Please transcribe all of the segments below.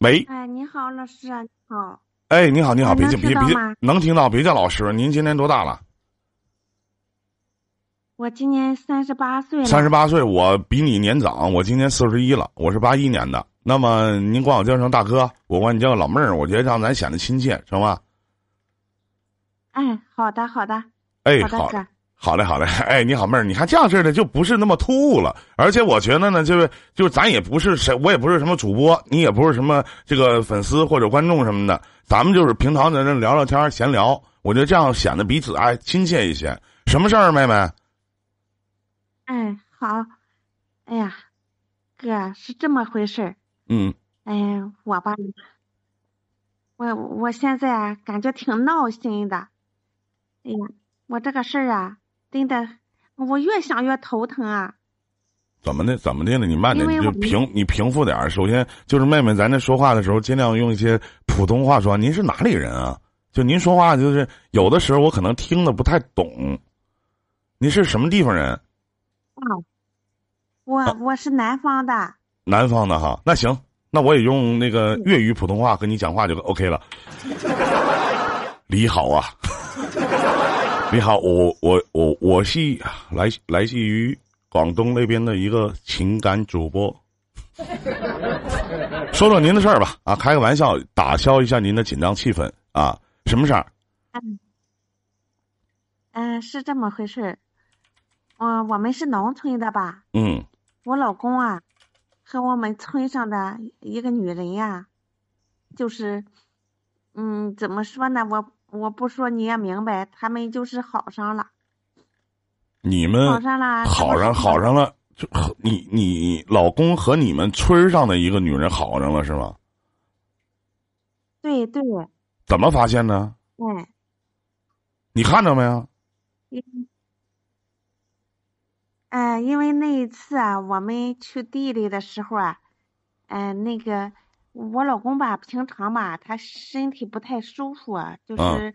喂，哎，你好，老师，你好。哎，你好，你好，哎别叫别别能听到别叫老师。您今年多大了？我今年三十八岁了。三十八岁，我比你年长，我今年四十一了，我是八一年的。那么您管我叫声大哥，我管你叫老妹儿，我觉得让咱显得亲切，行吗？哎，好的，好的，哎，好的，好，嘞，好嘞。哎，你好，妹儿，你看这样式的就不是那么突兀了，而且我觉得呢，就是就咱也不是谁，我也不是什么主播，你也不是什么这个粉丝或者观众什么的，咱们就是平常在这聊聊天闲聊，我觉得这样显得彼此哎亲切一些。什么事儿，妹妹？哎，好。哎呀，哥是这么回事儿。嗯哎呀，我吧，我我现在啊，感觉挺闹心的。哎呀，我这个事儿啊，真的，我越想越头疼啊。怎么的？怎么的了？你慢点，你就平你平复点儿。首先就是妹妹，咱这说话的时候尽量用一些普通话说。您是哪里人啊？就您说话就是有的时候我可能听的不太懂。您是什么地方人？啊，我我是南方的。南方的哈。那行，那我也用那个粤语普通话和你讲话就 OK 了。你好啊，你好，我我我我是来来自于广东那边的一个情感主播。说说您的事儿吧，啊，开个玩笑，打消一下您的紧张气氛啊。什么事儿？嗯、是这么回事儿。嗯、我们是农村的吧？嗯我老公啊，和我们村上的一个女人呀、就是，嗯，怎么说呢？我我不说你也明白，他们就是好上了，你们好上了，好上好上了，就和你你老公和你们村上的一个女人好上了是吗？对对，怎么发现呢？哎，你看着没有？哎，因为那一次啊，我们去地里的时候啊，嗯、那个我老公吧，平常吧，他身体不太舒服啊，就是，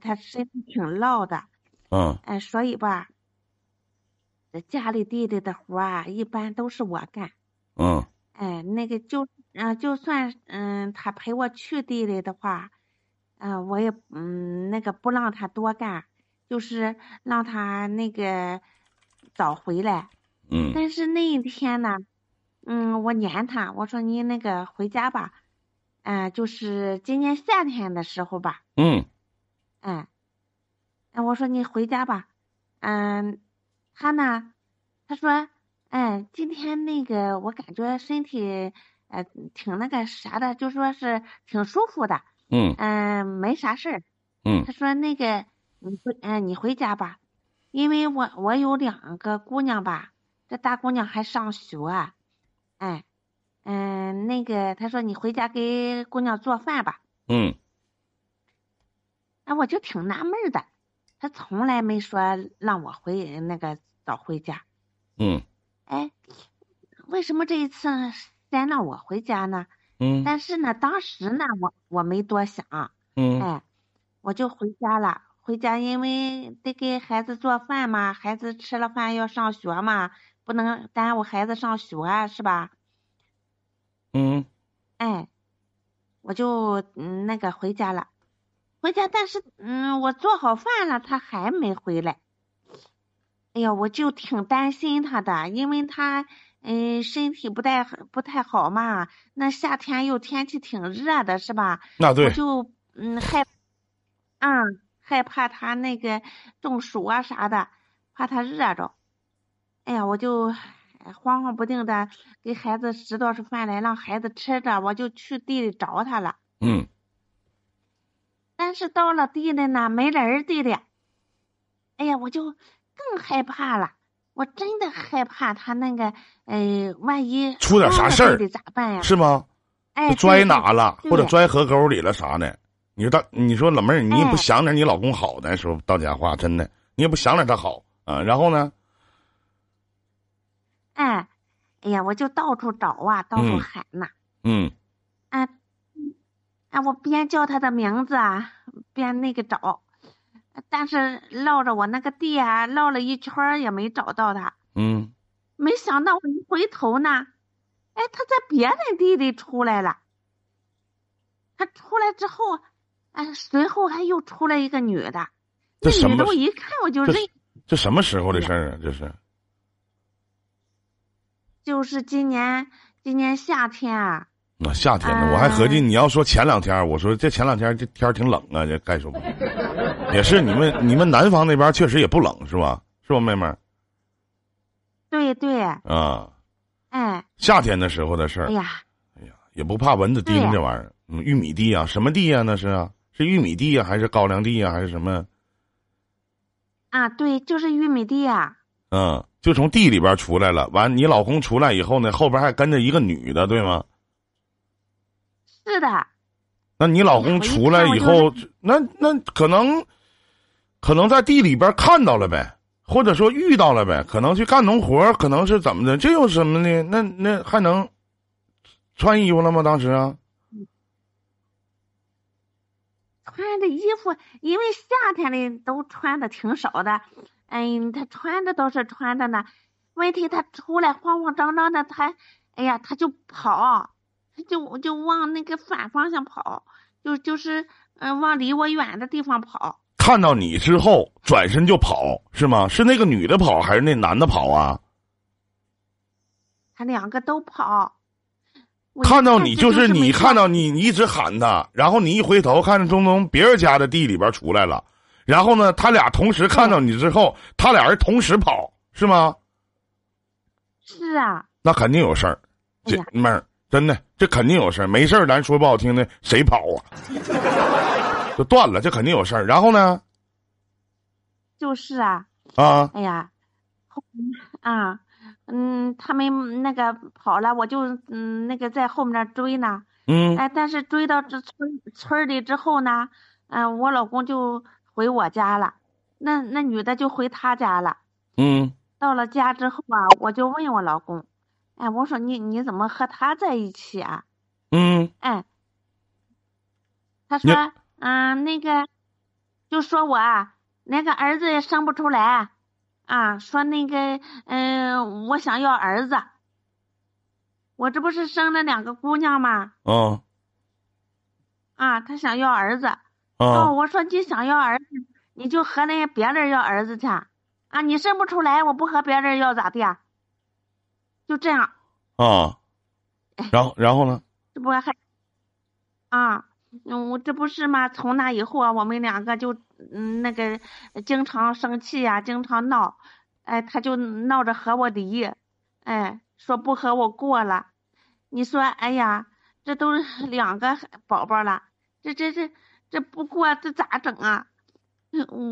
他身体挺落的，嗯哎，所以吧，这家里地里的活儿啊，一般都是我干。嗯哎，那个就嗯、就算嗯他陪我去地里的话，嗯、我也嗯那个不让他多干，就是让他那个早回来。嗯但是那一天呢，嗯，我撵他，我说你那个回家吧，嗯、就是今年夏天的时候吧，嗯。嗯，哎，我说你回家吧，嗯，他呢，他说，哎，今天那个我感觉身体，呃，挺那个啥的，就说是挺舒服的，嗯。嗯，没啥事儿。嗯。他说那个你回，嗯、你回家吧，因为我我有两个姑娘吧，这大姑娘还上学啊，哎，嗯，那个他说你回家给姑娘做饭吧。嗯哎，我就挺纳闷的，他从来没说让我回那个早回家。嗯哎，为什么这一次先让我回家呢？嗯但是呢，当时呢，我我没多想，嗯哎，我就回家了。回家因为得给孩子做饭嘛，孩子吃了饭要上学嘛，不能耽误孩子上学啊，是吧？嗯哎，我就嗯那个回家了，回家，但是嗯我做好饭了，他还没回来。哎呀，我就挺担心他的，因为他嗯身体不太不太好嘛，那夏天又天气挺热的，是吧？我那对，就嗯害，嗯害怕他那个中暑啊啥的，怕他热着。哎呀，我就哎慌慌不定的给孩子拾掇出饭来，让孩子吃着，我就去地里找他了。嗯但是到了地里呢，没人儿地里。哎呀，我就更害怕了。我真的害怕他那个，呃，万一出点啥事儿咋办呀？是吗？哎，拽哪了，或者拽河沟里了啥的？你说大你说老妹儿，你也不哎想点你老公好的说到家话，真的，你也不想点他好啊。然后呢？哎，哎呀，我就到处找啊，到处嗯喊呐、嗯啊，嗯啊，我边叫他的名字啊，边那个找，但是绕着我那个地啊，绕了一圈也没找到他。嗯没想到我一回头呢，哎，他在别人地里出来了。他出来之后，哎，随后还又出来一个女的，这女的我一看我就这认，这什么时候的事儿啊？这是就是今年今年夏天啊，那夏天呢？我还合计你要说前两天，我说这前两天这天儿挺冷啊，这该说不？也是你们你们南方那边确实也不冷是吧？是吧，妹妹儿对对，啊？哎，夏天的时候的事儿哎，呀，哎呀，也不怕蚊子叮这玩意儿。嗯，玉米地啊，什么地啊？那是啊，是玉米地啊，还是高粱地啊，还是什么？啊，对，就是玉米地啊，嗯，就从地里边出来了。完，你老公出来以后呢，后边还跟着一个女的，对吗？是的，那你老公出来以后，那那可能，可能在地里边看到了呗，或者说遇到了呗，可能去干农活，可能是怎么的？这有什么呢？那那还能穿衣服了吗？当时啊？穿的衣服，因为夏天的都穿的挺少的，哎，他穿的倒是穿的呢，问题他出来慌慌张张的，他，哎呀，他就跑，他就就往那个反方向跑，就就是嗯、往离我远的地方跑，看到你之后转身就跑是吗？是那个女的跑还是那男的跑啊？他两个都跑。看到你就是你看到你，你一直喊他，然后你一回头看着中东别人家的地里边出来了，然后呢，他俩同时看到你之后，他俩人同时跑是吗？是啊，那肯定有事儿，这哎呀妹儿真的这肯定有事儿，没事儿咱说不好听的，谁跑啊？就断了，这肯定有事儿。然后呢？就是啊，啊，哎呀，后啊，嗯，他们那个跑了，我就嗯那个在后面追呢。嗯哎，但是追到这村村里之后呢，嗯、我老公就回我家了，那那女的就回她家了。嗯到了家之后啊，我就问我老公，哎，我说你你怎么和他在一起啊？嗯哎，他说，嗯，那个，就说我啊，连个儿子也生不出来，啊，说那个，嗯、我想要儿子，我这不是生了两个姑娘吗？啊啊，他想要儿子。啊哦，我说你想要儿子，你就和那别人要儿子去，啊，你生不出来，我不和别人要咋的啊？就这样，啊！然后然后呢？这不还啊？嗯，我这不是吗？从那以后啊，我们两个就嗯那个经常生气呀、经常闹，哎，他就闹着和我离，哎，说不和我过了。你说，哎呀，这都是两个宝宝了，这这这这这不过这咋整啊？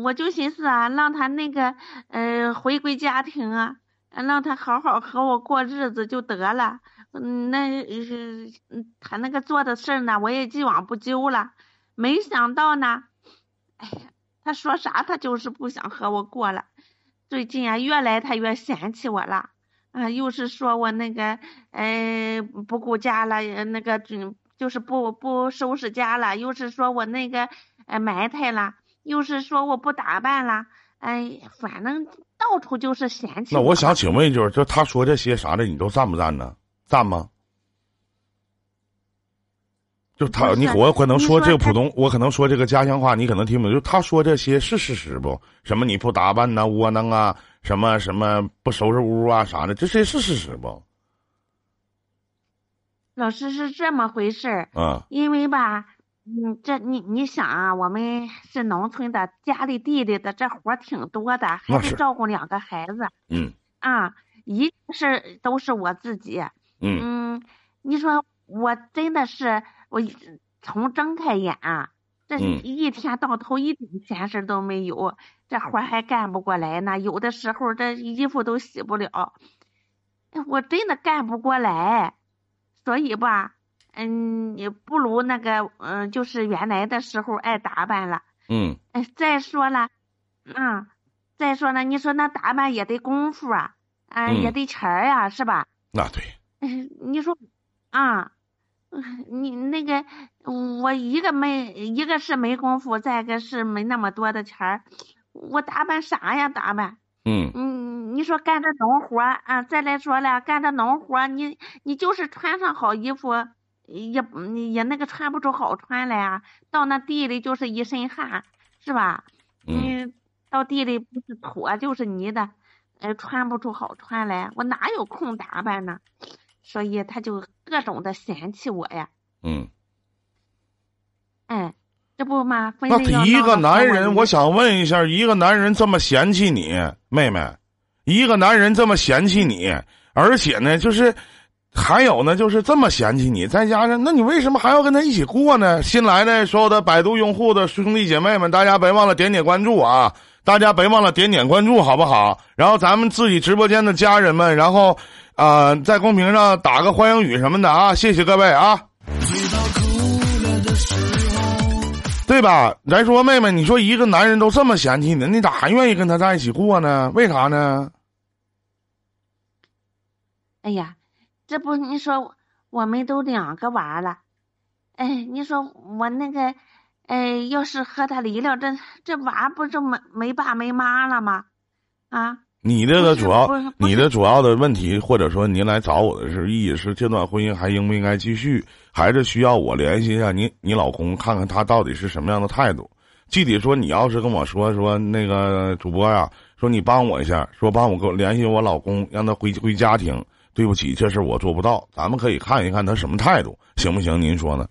我就寻思啊，让他那个呃回归家庭啊，让他好好和我过日子就得了。嗯，那嗯他那个做的事儿呢，我也既往不咎了。没想到呢，哎呀，他说啥他就是不想和我过了。最近啊，越来他越嫌弃我了。啊，又是说我那个呃不顾家了，那个就是不不收拾家了，又是说我那个呃埋汰了，又是说我不打扮了，哎，反正到处就是嫌弃那我想请问一句，就他说这些啥的，你都赞不赞呢？赞吗？就他，你我可能说这个普通，我可能说这个家乡话，你可能听不懂。就他说这些是事实不？什么你不打扮呐、窝囊啊，什么什么不收拾屋啊啥的，这些是事实不？老师是这么回事儿，啊。因为吧，嗯，这你你想啊，我们是农村的，家里地里的这活儿挺多的，还得照顾两个孩子。嗯。啊，一是都是我自己，嗯。嗯，你说我真的是我从睁开眼啊，这嗯。一天到头一点闲事都没有，这活儿还干不过来呢。有的时候这衣服都洗不了，哎我真的干不过来，所以吧，嗯，也不如那个嗯、就是原来的时候爱打扮了。嗯哎，再说了，嗯，再说了，你说那打扮也得功夫啊，啊，也嗯得钱儿呀，是吧？那对，嗯，你说啊，嗯你那个我一个没一个是没功夫，再一个是没那么多的钱儿，我打扮啥呀？打扮，嗯嗯，你说干这农活啊，再来说了，干这农活，你你就是穿上好衣服，也也那个穿不出好穿来啊，到那地里就是一身汗，是吧？嗯，到地里不是土啊就是泥的，呃，穿不出好穿来，我哪有空打扮呢？所以他就各种的嫌弃我呀。嗯，哎，这不嘛，那一个男人，我想问一下，一个男人这么嫌弃你，妹妹，一个男人这么嫌弃你，而且呢，就是还有呢，就是这么嫌弃你，再加上，那你为什么还要跟他一起过呢？新来的所有的百度用户的兄弟姐妹们，大家别忘了点点关注啊！大家别忘了点点关注，好不好？然后咱们自己直播间的家人们，然后啊，在公屏上打个欢迎语什么的啊！谢谢各位啊！对吧？咱说，妹妹，你说一个男人都这么嫌弃你，你咋还愿意跟他在一起过呢？为啥呢？哎呀，这不你说我们都两个娃了，哎，你说我那个，哎，要是和他离了，这这娃不就没没爸没妈了吗？啊？你这个主要，你的主要的问题，或者说您来找我的是意义是，这段婚姻还应不应该继续，还是需要我联系一下你你老公，看看他到底是什么样的态度？具体说，你要是跟我说说那个主播呀，说你帮我一下，说帮我给我联系我老公，让他回回家庭。对不起，这事我做不到，咱们可以看一看他什么态度，行不行？您说呢？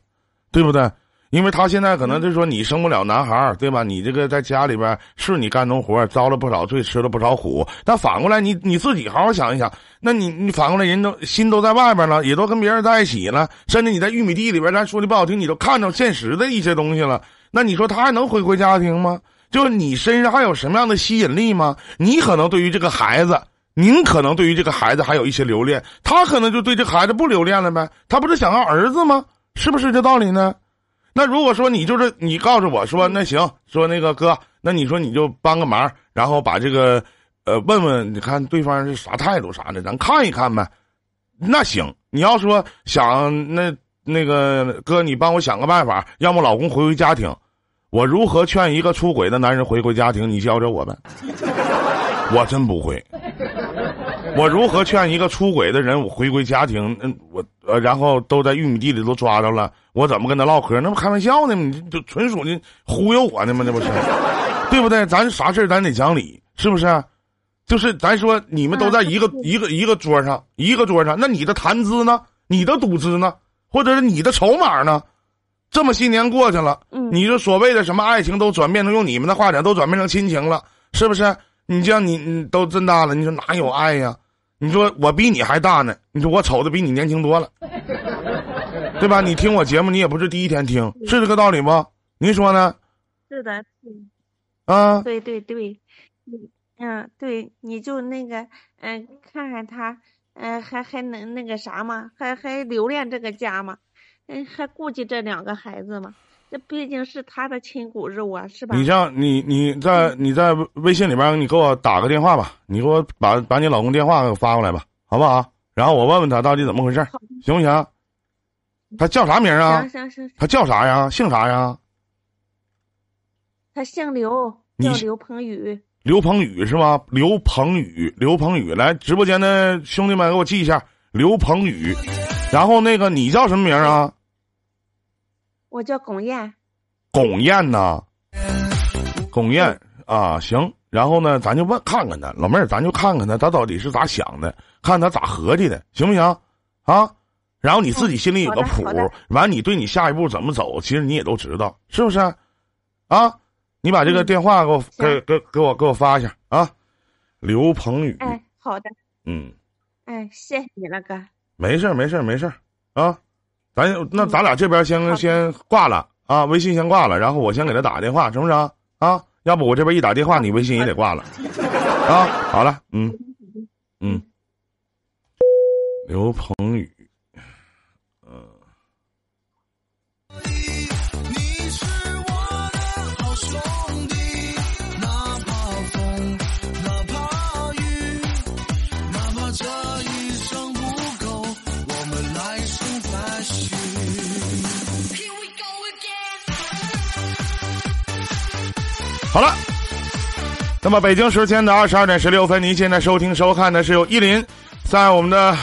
对不对？因为他现在可能就说你生不了男孩儿，对吧？你这个在家里边是你干农活，遭了不少罪，吃了不少苦。但反过来，你你自己好好想一想，那你你反过来，人都心都在外边了，也都跟别人在一起了，甚至你在玉米地里边，咱说的不好听，你都看到现实的一些东西了。那你说他还能回归家庭吗？就是你身上还有什么样的吸引力吗？你可能对于这个孩子，您可能对于这个孩子还有一些留恋，他可能就对这孩子不留恋了呗？他不是想要儿子吗？是不是这道理呢？那如果说你就是你告诉我说那行说那个哥，那你说你就帮个忙，然后把这个，呃，问问你看对方是啥态度啥的，咱看一看呗。那行，你要说想那那个哥，你帮我想个办法，让我老公回归家庭。我如何劝一个出轨的男人回归家庭？你教教我呗。我真不会。我如何劝一个出轨的人我回归家庭？嗯，我呃，然后都在玉米地里都抓着了。我怎么跟他唠嗑？那不开玩笑呢？你就纯属你忽悠我呢吗？那不是，对不对？咱啥事咱得讲理，是不是？就是咱说你们都在一个 一个一个桌上，一个桌上，那你的谈资呢？你的赌资呢？或者是你的筹码呢？这么些年过去了，你这所谓的什么爱情都转变成用你们的话讲，都转变成亲情了，是不是？你像你你都真大了，你说哪有爱呀？你说我比你还大呢，你说我瞅着比你年轻多了。对吧？你听我节目，你也不是第一天听，是这个道理不？您说呢？是的，啊，对对对，嗯，对，你就那个，嗯，看看他，嗯，还还能那个啥吗？还还留恋这个家吗？嗯，还顾及这两个孩子吗？这毕竟是他的亲骨肉啊，是吧？你这样，你你在你在微信里边，你给我打个电话吧，你给我把把你老公电话给我发过来吧，好不好？然后我问问他到底怎么回事，行不行？他叫啥名啊？行行行。他叫啥呀？姓啥呀？他姓刘，叫刘鹏宇。刘鹏宇是吗？刘鹏宇，刘鹏宇，来直播间的兄弟们给我记一下，刘鹏宇。然后那个你叫什么名啊？我叫龚燕。龚燕呐？龚燕啊，行。然后呢，咱就问看看他老妹儿，咱就看看他，他到底是咋想的，看他咋合计的，行不行？啊？然后你自己心里有个谱，完你对你下一步怎么走，其实你也都知道，是不是？啊，你把这个电话给我给给给我给我发一下啊，刘鹏宇。哎，好的。嗯。哎，谢谢你了，哥。没事没事没事啊，咱那咱俩这边先先挂了啊，微信先挂了，然后我先给他打个电话，成不成？啊，要不我这边一打电话，你微信也得挂了。啊，好了，嗯嗯，刘鹏宇。好了，那么北京时间的二十二点十六分，您现在收听收看的是由依林在我们的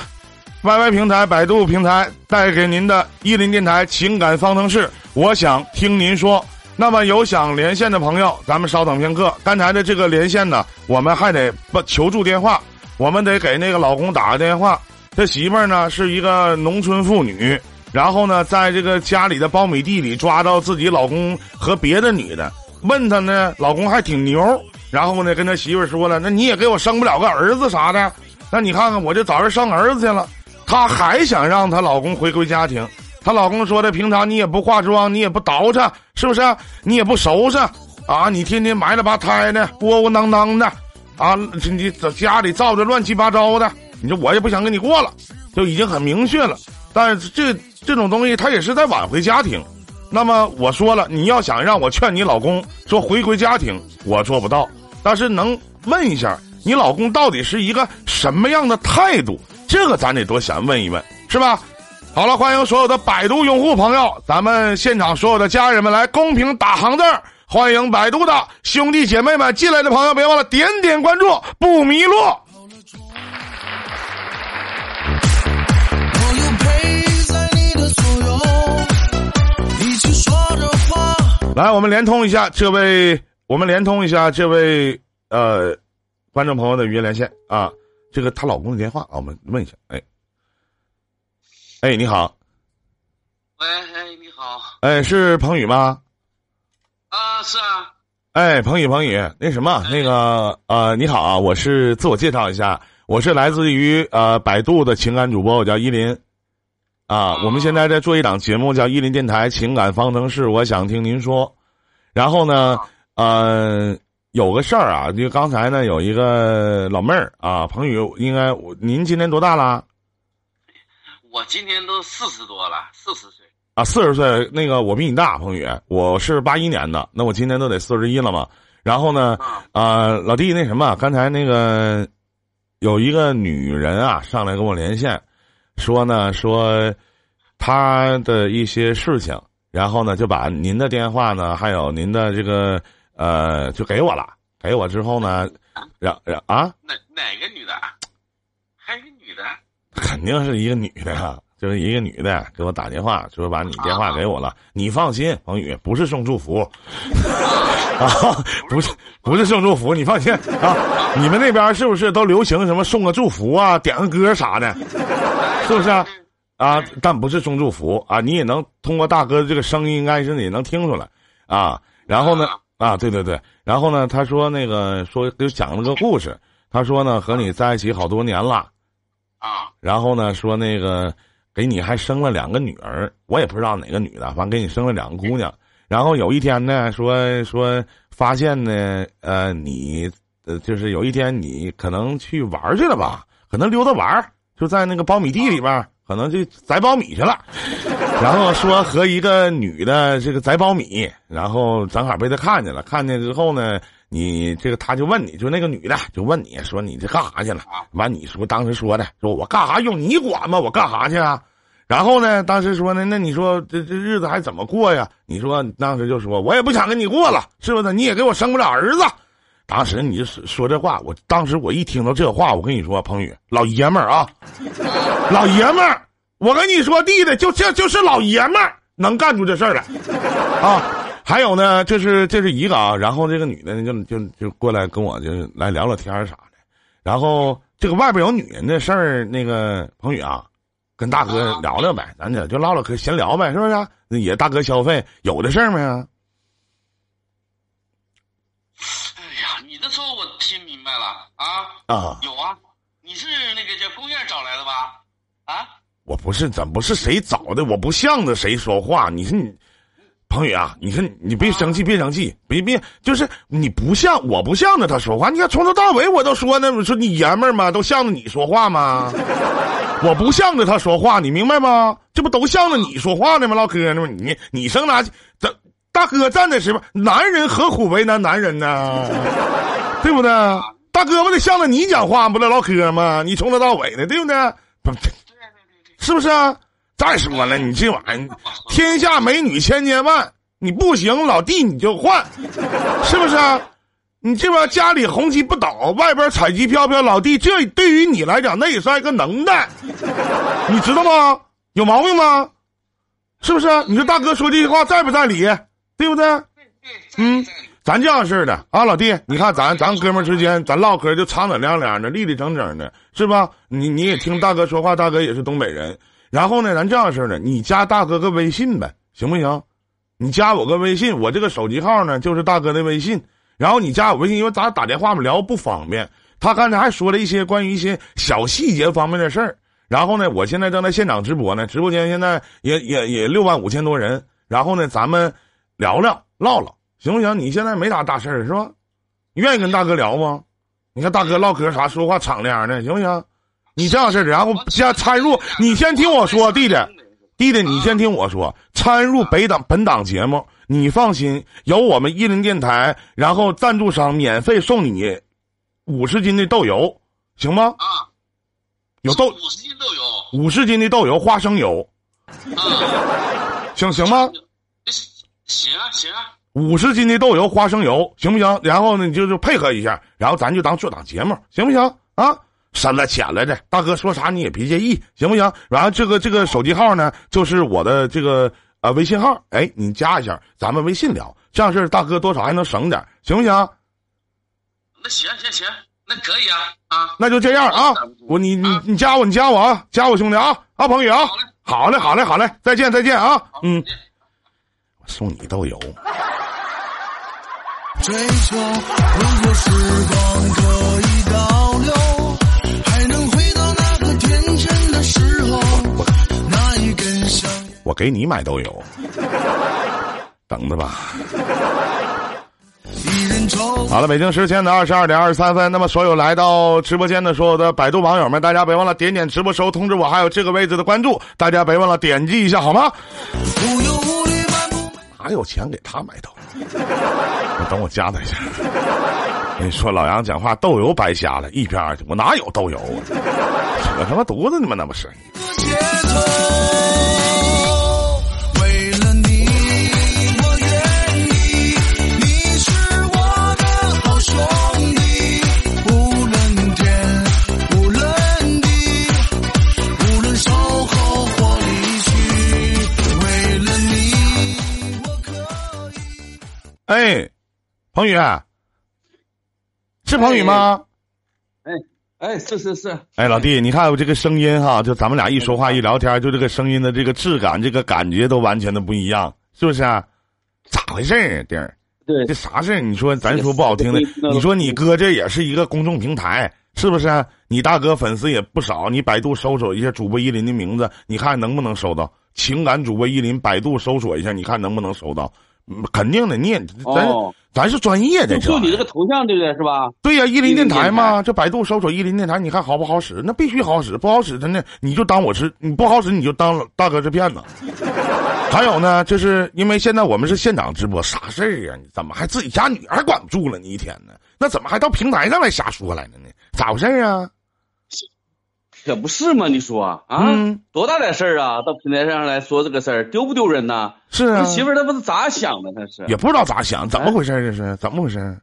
YY 平台、百度平台带给您的依林电台情感方程式，我想听您说。那么有想连线的朋友，咱们稍等片刻。刚才的这个连线呢，我们还得不求助电话，我们得给那个老公打个电话。这媳妇儿呢是一个农村妇女，然后呢在这个家里的苞米地里抓到自己老公和别的女的，问他呢，老公还挺牛，然后呢跟他媳妇说了，那你也给我生不了个儿子啥的，那你看看我就找人生儿子去了。她还想让她老公回归家庭。她老公说的，平常你也不化妆，你也不捯饬，是不是？你也不收拾，啊，你天天埋了吧胎的，窝窝囊囊的，啊，你你家里造的乱七八糟的，你说我也不想跟你过了，就已经很明确了。但是这这种东西，他也是在挽回家庭。那么我说了，你要想让我劝你老公说回归家庭，我做不到，但是能问一下你老公到底是一个什么样的态度，这个咱得多想问一问，是吧？好了，欢迎所有的百度用户朋友，咱们现场所有的家人们来公屏打行字儿。欢迎百度的兄弟姐妹们进来的朋友，别忘了点点关注，不迷路。来，我们连通一下这位，我们连通一下这位呃观众朋友的语音连线啊，这个她老公的电话啊，我们问一下，哎。哎，你好。喂，哎，你好。哎，是彭宇吗？啊，是啊。哎，彭宇，彭宇，那什么，那个呃，你好啊，我是自我介绍一下，我是来自于呃百度的情感主播，我叫依林。啊，我们现在在做一档节目，叫伊林电台情感方程式，我想听您说。然后呢，呃，有个事儿啊，就刚才呢，有一个老妹儿啊，彭宇，应该您今年多大啦？我今年都四十多了，四十岁啊，四十岁。那个我比你大，彭宇，我是八一年的，那我今年都得四十一了嘛。然后呢，啊，老弟，那什么，刚才那个有一个女人啊，上来跟我连线，说呢，说他的一些事情，然后呢，就把您的电话呢，还有您的这个呃，就给我了。给我之后呢，让让啊，哪哪个女的？还是个女的。肯定是一个女的呀，就是一个女的给我打电话，说把你电话给我了。你放心，彭宇不是送祝福，啊，不是不是送祝福，你放心啊。你们那边是不是都流行什么送个祝福啊，点个歌啥的，是不是啊？啊，但不是送祝福啊，你也能通过大哥的这个声音，应该是也能听出来啊。然后呢，啊，对对对，然后呢，他说那个说就讲了个故事，他说呢和你在一起好多年了。啊，然后呢，说那个给你还生了两个女儿，我也不知道哪个女的，反正给你生了两个姑娘。然后有一天呢，说说发现呢，呃，你呃，就是有一天你可能去玩去了吧，可能溜达玩儿，就在那个苞米地里边，可能就摘苞米去了。然后说和一个女的这个摘苞米，然后正好被他看见了，看见之后呢。你这个，他就问你，就那个女的就问你说你这干啥去了？完，你说当时说的，说我干啥用你管吗？我干啥去啊？然后呢，当时说呢，那你说这这日子还怎么过呀？你说当时就说，我也不想跟你过了，是不是？你也给我生不了儿子。当时你就说这话，我当时我一听到这话，我跟你说，彭宇，老爷们儿啊，老爷们儿，我跟你说，弟弟就这就是老爷们儿能干出这事儿来，啊。还有呢，这是这是一个啊，然后这个女的就就就过来跟我就来聊聊天啥的，然后这个外边有女人的事儿，那个彭宇啊，跟大哥聊聊呗，咱俩就唠唠嗑闲聊呗，是不是？也大哥消费有的事儿没啊？哎呀，你这说我听明白了啊啊，有啊，你是那个叫公院找来的吧？啊，我不是，怎不是谁找的？我不向着谁说话，你说你。彭宇啊，你说你别生气，别生气，别别，就是你不像我不向着他说话。你看从头到尾我都说呢，说你爷们儿嘛，都向着你说话吗？我不向着他说话，你明白吗？这不都向着你说话呢吗？唠嗑呢吗？你你生哪？这大哥站在什么？男人何苦为难男人呢？对不对？大哥不得向着你讲话，不得唠嗑吗？你从头到尾的，对不对？不，是不是啊？再说了，你这玩意儿，天下美女千千万，你不行，老弟你就换，是不是啊？你这边家里红旗不倒，外边彩旗飘飘，老弟，这对于你来讲那也算一个能耐，你知道吗？有毛病吗？是不是？你说大哥说这句话在不在理？对不对？嗯，咱这样式的啊，老弟，你看咱咱哥们之间，咱唠嗑就敞敞亮亮的，立立整整的，是吧？你你也听大哥说话，大哥也是东北人。然后呢，咱这样式的，你加大哥个微信呗，行不行？你加我个微信，我这个手机号呢就是大哥的微信。然后你加我微信，因为咱打电话嘛聊不方便。他刚才还说了一些关于一些小细节方面的事儿。然后呢，我现在正在现场直播呢，直播间现在也也也六万五千多人。然后呢，咱们聊聊唠唠，行不行？你现在没啥大事儿是吧？愿意跟大哥聊吗？你看大哥唠嗑啥，说话敞亮的，行不行？你这样式儿，然后加参入，你先听我说，弟弟，弟弟，你先听我说，参入北档本档节目，你放心，有我们伊林电台，然后赞助商免费送你五十斤的豆油，行吗？啊，有豆五十斤豆油五十斤的豆油，花生油，啊，行行吗？行啊行啊，五十斤的豆油，花生油，行不行？然后呢，你就就配合一下，然后咱就当做档节目，行不行？啊，深了浅了的，大哥说啥你也别介意，行不行？然后这个这个手机号呢，就是我的这个呃微信号，哎，你加一下，咱们微信聊，这样式儿大哥多少还能省点，行不行？那行行行，那可以啊啊，那就这样啊，我你你你加我，你加我啊，加我兄弟啊，啊朋友啊，好嘞好嘞好嘞，再见再见啊，嗯，我送你豆油。追求，如果时光我给你买豆油，等着吧。好了，北京时间的二十二点二十三分。那么，所有来到直播间的所有的百度网友们，大家别忘了点点直播时候通知我，还有这个位置的关注，大家别忘了点击一下，好吗？哪有钱给他买豆？你等我加他一下。你说，老杨讲话豆油白瞎了，一边儿去！我哪有豆油啊？扯他妈犊子呢吗？那不是？哎，彭宇，是彭宇吗？哎哎，是是是，哎，老弟，你看我这个声音哈，就咱们俩一说话一聊天，就这个声音的这个质感，这个感觉都完全的不一样，是不是啊？咋回事儿啊，弟儿？对这啥事儿？你说咱说不好听的，你说你哥这也是一个公众平台，是不是啊？你大哥粉丝也不少，你百度搜索一下主播依林的名字，你看能不能搜到？情感主播依林，百度搜索一下，你看能不能搜到？嗯肯定的，你也咱、哦咱是专业的，就就你这个头像对不对？是吧？对呀、伊林电台嘛，这百度搜索伊林电台，你看好不好使？那必须好使，不好使真的你就当我是你不好使，你就当大哥是骗子。还有呢，就是因为现在我们是现场直播，啥事儿啊？你怎么还自己家女儿管不住了？你一天呢？那怎么还到平台上来瞎说来了呢？咋回事儿啊？可不是嘛？你说啊，嗯多大点事儿啊？到平台上来说这个事儿，丢不丢人呐？是啊你，媳妇儿她不是咋想的？她是也不知道咋想，怎么回事？这是怎么回事？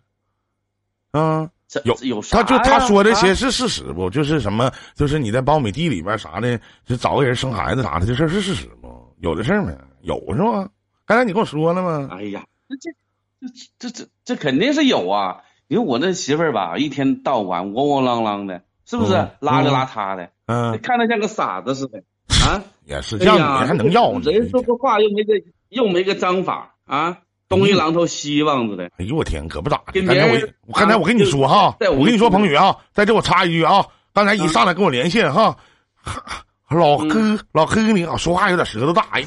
啊，这有有啥就他说这些啊是事实不？就是什么？就是你在苞米地里边啥的，就找个人生孩子啥的，这事儿是事实不？有的事儿没？有是吗？刚才你跟我说了吗？哎呀，这这这这这这肯定是有啊！因为我那媳妇儿吧，一天到晚窝窝囊囊的，是不是嗯邋里邋遢的，嗯，看着像个傻子似的啊？也是这样，你还能要呢？人说个话又没个又没个章法啊，东一榔头西一棒子的。哎呦我天，可不咋的。跟刚才我我刚才我跟你说哈，我我跟你说，彭宇啊，在这我插一句啊，刚才一上来跟我连线哈，老嗯哥老哥你好，说话有点舌头大哎，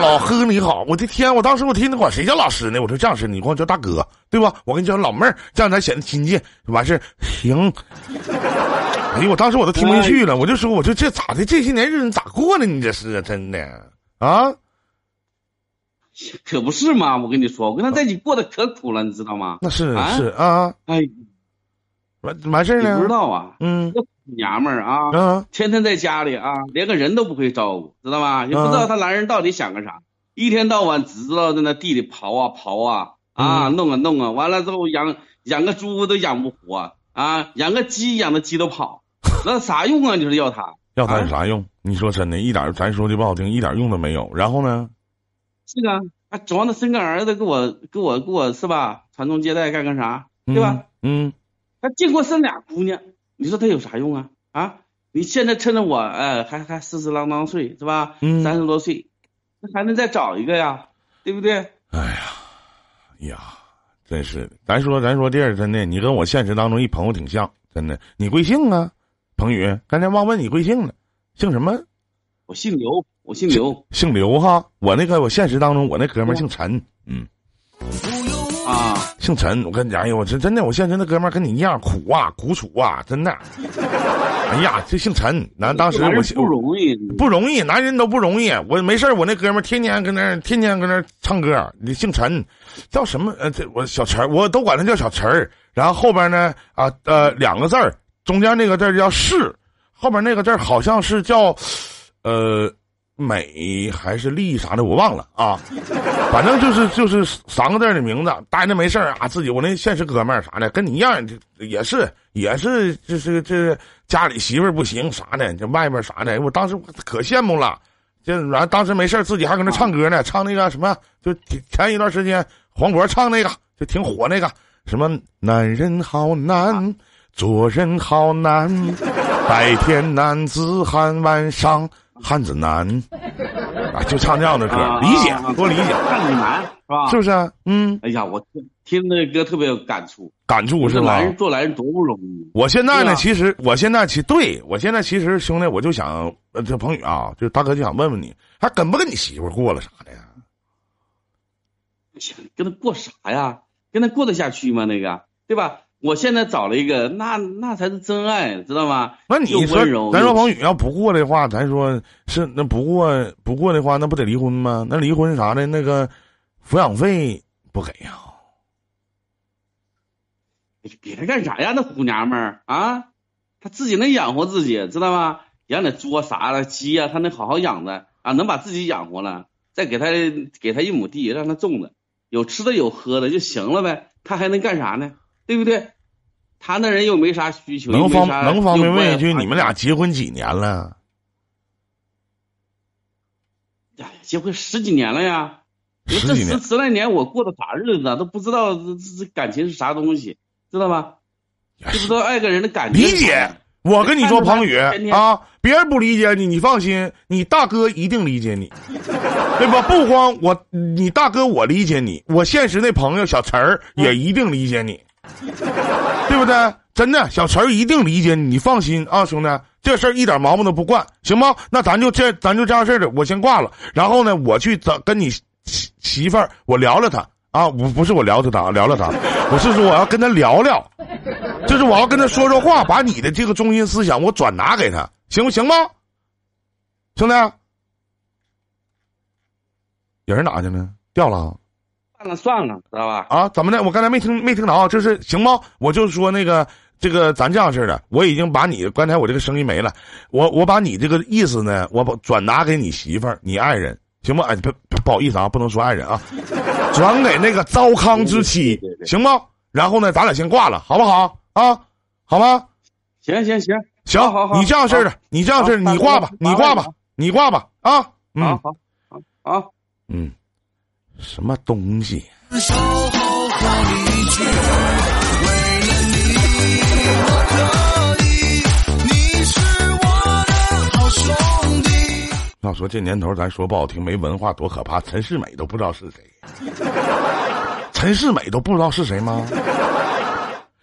老哥你好，我的天，我当时我听着管谁叫老师呢？我说这样式，你管我叫大哥，对吧？我跟你叫老妹儿，这样咱显得亲切。完事儿行。哎呦，我当时我都听不进去了，我就说，我说这咋的？这些年日子咋过的？你这是真的啊？可不是嘛！我跟你说，我跟他在一起过得可苦了，你知道吗？那是啊是啊，哎，完完事儿呢？你不知道啊，嗯这娘们儿啊，啊天天在家里啊，连个人都不会照顾，知道吗？也不知道她男人到底想个啥，一天到晚只知道在那地里刨啊刨啊啊，嗯弄啊弄啊，完了之后养养个猪都养不活啊，养个鸡养的鸡都跑，那啥用啊？你说要它？要它有啊啥用？你说真的，一点咱说句不好听，一点用都没有。然后呢？是啊，还，指望他生个儿子给我给我给我是吧？传宗接代干干啥？对吧？嗯？嗯，他结果生俩姑娘，你说他有啥用啊？啊，你现在趁着我呃还还四四郎当岁是吧？嗯三十多岁，那还能再找一个呀？对不对？哎呀，呀，真是的。咱说咱说这儿真的，你跟我现实当中一朋友挺像，真的。你贵姓啊？彭宇，刚才忘问你贵姓了，姓什么？我姓刘，我姓刘姓刘哈。我那个我现实当中我那哥们儿姓陈，嗯，啊。姓陈。我跟你讲，哎呦，我真真的，我现实的哥们儿跟你一样苦啊，苦楚啊，真的。哎呀，这姓陈，男当时我不容易，不容易，男人都不容易。我没事儿我那哥们儿天天跟那儿，天天跟那儿唱歌。你姓陈，叫什么？呃，这我小陈，我都管他叫小陈儿。然后后边呢，啊呃，两个字儿，中间那个字儿叫是，后边那个字儿好像是叫，呃，美还是丽啥的，我忘了啊。反正就是就是三个字的名字，待着没事儿啊，自己我那现实哥们儿啥的，跟你一样，也是也是就是这家里媳妇儿不行啥的，这外边啥的，我当时可羡慕了。这完了当时没事自己还搁那唱歌呢，唱那个什么，就前一段时间黄渤唱那个就挺火那个什么男人好难，做人好难，白天男子汉，晚上汉子难，啊，就唱这样的歌，啊理解啊多理解。看你难是吧？是不是啊？嗯，哎呀，我听听那个歌特别有感触，感触是吧男？人做男人多不容易。我现在呢，其实我现在其对我现在其实兄弟，我就想，呃，这彭宇啊，就大哥就想问问你，还跟不跟你媳妇儿过了啥的呀？跟他过啥呀？跟他过得下去吗？那个对吧？我现在找了一个，那那才是真爱，知道吗？那你说又温柔，咱说王宇要不过的话，咱说是那不过不过的话，那不得离婚吗？那离婚啥的，那个抚养费不给呀？给他干啥呀？那虎娘们儿啊，他自己能养活自己，知道吗？养点猪啊啥的，鸡呀、他能好好养着啊，能把自己养活了，再给他给他一亩地，让他种着，有吃的有喝的就行了呗。他还能干啥呢？对不对？他那人又没啥需求，能方能方便问一句，你们俩结婚几年了？哎呀，结婚十几年了呀，这十十十来年我过的啥日子啊？都不知道这这这感情是啥东西，知道吗？也是知不知道爱个人的感觉？理解。我跟你说，彭宇啊，别人不理解你，你放心，你大哥一定理解你，对吧？不光我，你大哥我理解你，我现实那朋友小陈儿也一定理解你，对不对？真的，小陈一定理解你，你放心啊，兄弟，这事儿一点毛病都不惯，行吗？那咱就这，咱就这样式的，我先挂了，然后呢，我去找跟你媳媳妇儿，我聊聊她啊，不不是我聊着她，聊聊她，我是说我要跟她聊聊。就是我要跟他说说话，把你的这个中心思想我转达给他，行不行吗？兄弟，人哪去了？掉了了算了，知道吧？啊？怎么的？我刚才没听没听着，这是行吗？我就说那个这个咱这样式的，我已经把你刚才我这个声音没了，我我把你这个意思呢，我把转达给你媳妇儿、你爱人，行吗？哎，不不不好意思啊，不能说爱人啊，转给那个糟糠之妻对对对，对行吗？然后呢，咱俩先挂了，好不好？啊，好吗？行行行，行好好，你这样式的，你这样式的，你挂吧，你挂吧，你挂吧，啊，好嗯好好好。嗯，什么东西？要说这年头，咱说不好听，没文化多可怕。陈世美都不知道是谁，陈世美都不知道是谁吗？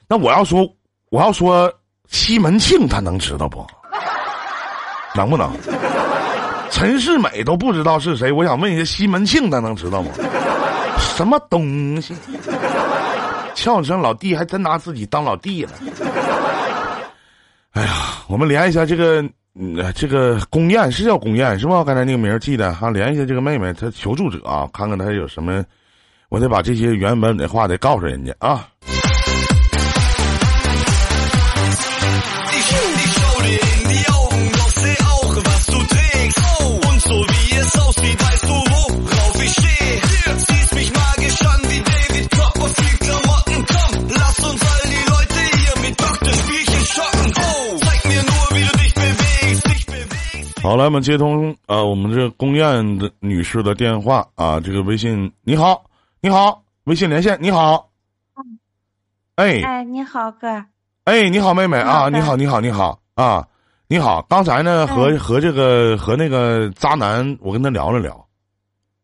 那我要说，我要说西门庆，他能知道不？能不能？陈世美都不知道是谁，我想问一下，西门庆他能知道吗？什么东西？叫声老弟，还真拿自己当老弟了。哎呀，我们连一下这个，这个宫燕是叫宫燕是吧？刚才那个名儿记得哈，连一下这个妹妹，她求助者啊，看看她有什么，我得把这些原本的话得告诉人家啊。好，来，我们接通呃，我们这龚燕的女士的电话啊，这个微信，你好，你好，微信连线，你好，哎。哎，你好哥，哎，你好，妹妹啊，你好你好，你好，啊，你好，刚才呢和嗯。和这个和那个渣男，我跟他聊了聊，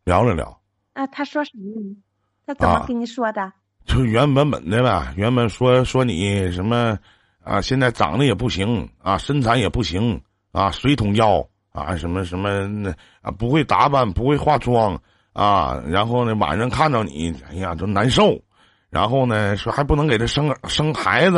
聊了聊，啊，他说什么呢？他怎啊么跟你说的？就原本本的呗，原本说说你什么啊，现在长得也不行啊，身材也不行啊，水桶腰啊，什么什么那啊，不会打扮，不会化妆啊，然后呢，晚上看到你，哎呀，就难受，然后呢，说还不能给他生生孩子，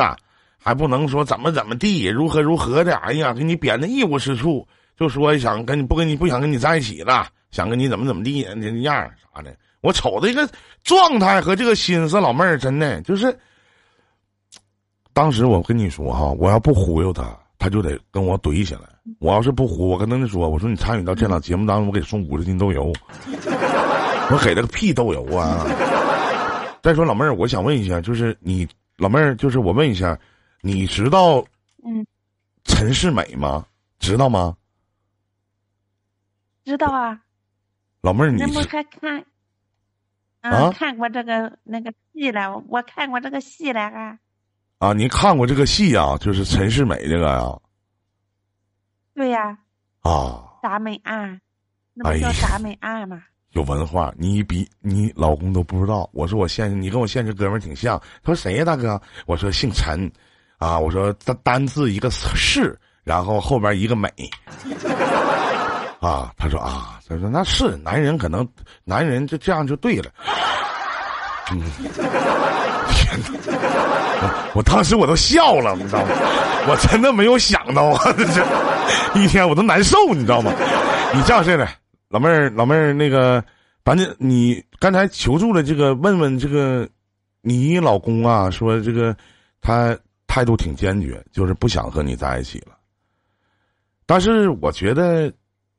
还不能说怎么怎么地，如何如何的，哎呀，给你贬的一无是处，就说想跟你不跟你不想跟你在一起了，想跟你怎么怎么地那样啥的。我瞅这个状态和这个心思，老妹儿真的就是，当时我跟你说哈，我要不忽悠他，他就得跟我怼起来。我要是不忽，我跟他说，我说你参与到这档节目当中，我给送五十斤豆油，我给了个屁豆油啊！再说老妹儿，我想问一下，就是你老妹儿，就是我问一下，你知道嗯，陈世美吗？知道吗？知道啊，老妹儿，你那不还看，啊嗯，看过这个那个戏了，我看过这个戏了啊。啊？您看过这个戏啊？就是陈世美这个呀？对呀、啊，达美案，那叫达美案吗？有文化，你比你老公都不知道。我说我现实，你跟我现实哥们儿挺像。他说谁呀，大哥？我说姓陈，啊，我说单单字一个是，然后后边一个美，啊，他说啊，他说那是男人，可能男人就这样就对了。嗯，天哪！我 我当时我都笑了，你知道吗？我真的没有想到啊，这 这一天我都难受，你知道吗？你这样式的，老妹儿，老妹儿，那个，反正你刚才求助的这个，问问这个，你老公啊，说这个他态度挺坚决，就是不想和你在一起了。但是我觉得，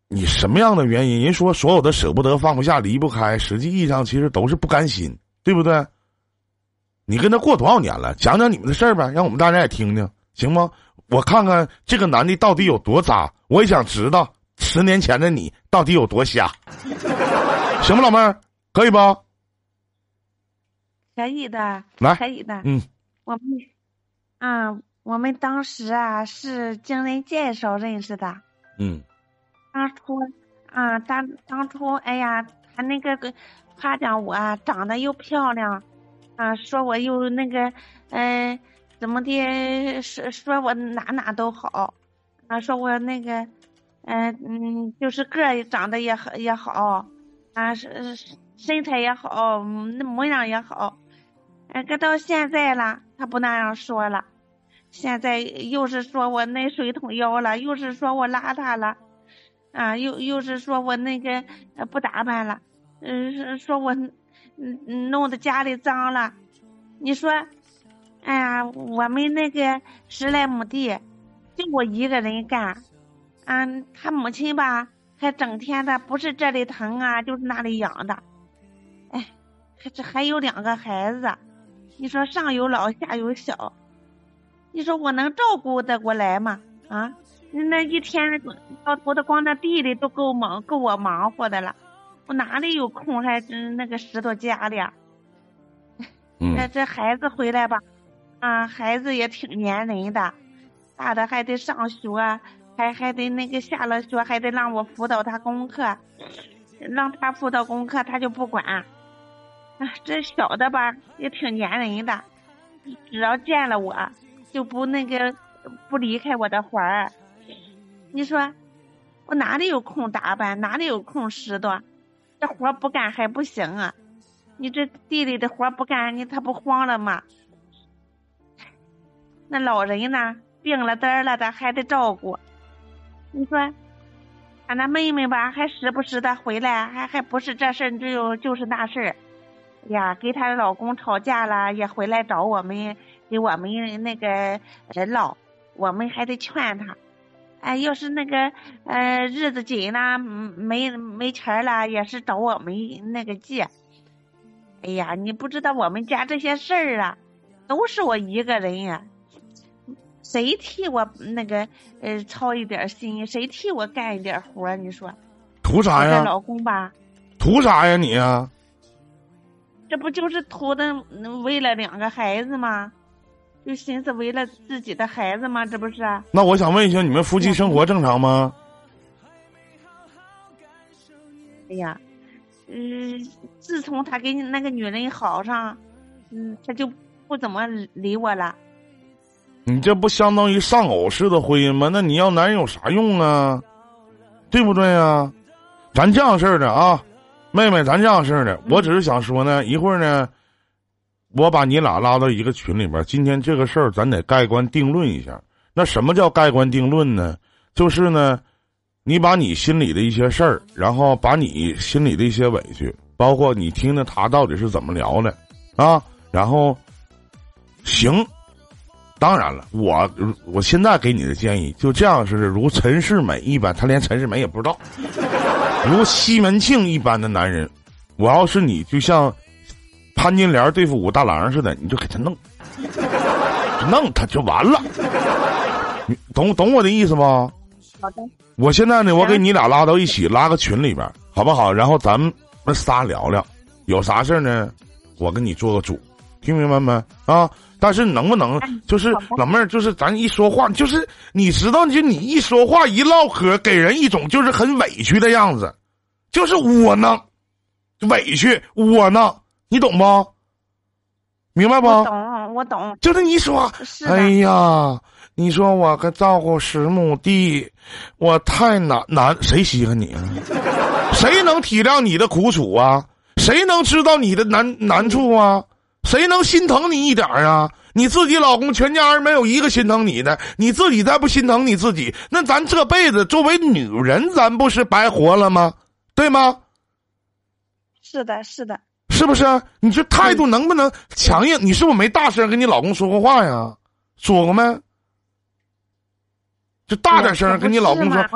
你什么样的原因？人说所有的舍不得、放不下、离不开，实际意义上其实都是不甘心，对不对？你跟他过多少年了？讲讲你们的事儿呗，让我们大家也听听，行吗？我看看这个男的到底有多渣，我也想知道十年前的你到底有多瞎，行吗，老妹儿？可以不？可以的，来可以的。嗯，我们，啊，我们当时啊是经人介绍认识的。嗯当初啊，当当初，哎呀，他那个个夸奖我啊长得又漂亮，啊，说我又那个，嗯、怎么的，说说我哪哪都好，啊，说我那个，嗯、嗯，就是个儿长得也好也好，啊，是身材也好，那模样也好，哎，可到现在了，他不那样说了，现在又是说我那水桶腰了，又是说我邋遢了。啊，又又是说我那个不打扮了，嗯、是说我嗯弄得家里脏了，你说，哎呀，我们那个十来亩地，就我一个人干，啊，他母亲吧还整天的不是这里疼啊，就是那里痒的，哎，还这还有两个孩子，你说上有老下有小，你说我能照顾得过来吗？啊？那一天到头的光那地里都够忙够我忙活的了，我哪里有空还嗯那个拾掇家里啊？这嗯这孩子回来吧，啊，孩子也挺粘人的，大的还得上学，还还得那个下了学还得让我辅导他功课，让他辅导功课他就不管，啊，这小的吧也挺粘人的，只要见了我就不那个不离开我的怀儿。你说我哪里有空打扮，哪里有空拾掇？这活不干还不行啊！你这地里的活不干，你他不慌了吗？那老人呢，病了得了的还得照顾。你说，俺那妹妹吧，还时不时的回来，还还不是这事儿就就是那事儿。哎呀，跟她老公吵架了，也回来找我们，给我们那个人唠，我们还得劝她。哎，要是那个呃日子紧了，嗯没没钱儿了，也是找我们那个借。哎呀，你不知道我们家这些事儿啊，都是我一个人呀、谁替我那个呃操一点心，谁替我干一点活儿？你说图啥呀？老公吧，图啥呀你啊？这不就是图的嗯为了两个孩子吗？就寻思为了自己的孩子吗？这不是？啊那我想问一下，你们夫妻生活正常吗？哎呀，嗯，自从他跟那个女人好上，嗯，他就不怎么理我了。你这不相当于丧偶式的婚姻吗？那你要男人有啥用啊？对不对啊？咱这样式儿的啊，妹妹，咱这样式儿的，我只是想说呢，一会儿呢，我把你俩拉到一个群里边儿。今天这个事儿，咱得盖棺定论一下。那什么叫盖棺定论呢？就是呢，你把你心里的一些事儿，然后把你心里的一些委屈，包括你听听他到底是怎么聊的，啊，然后行。当然了，我我现在给你的建议就这样是如陈世美一般，他连陈世美也不知道，如西门庆一般的男人，我要是你，就像潘金莲对付武大郎似的，你就给他弄，弄他就完了。你懂懂我的意思吗？好的，我现在呢，我给你俩拉到一起，拉个群里边，好不好？然后咱们仨聊聊，有啥事儿呢？我跟你做个主，听明白没？啊！但是能不能哎就是老妹儿，就是咱一说话，就是你知道，就你一说话一唠嗑，给人一种就是很委屈的样子，就是窝囊，委屈窝囊，你懂不？明白不？我懂，我懂，就是你说，是。哎呀，你说我个照顾十亩地，我太难难，谁稀罕你啊？谁能体谅你的苦楚啊？谁能知道你的难难处啊？谁能心疼你一点儿啊？你自己老公全家人没有一个心疼你的，你自己再不心疼你自己，那咱这辈子作为女人，咱不是白活了吗？对吗？是的，是的，是不是？你这态度能不能强硬？你是不是没大声跟你老公说过话呀？说过没？就大点声跟你老公说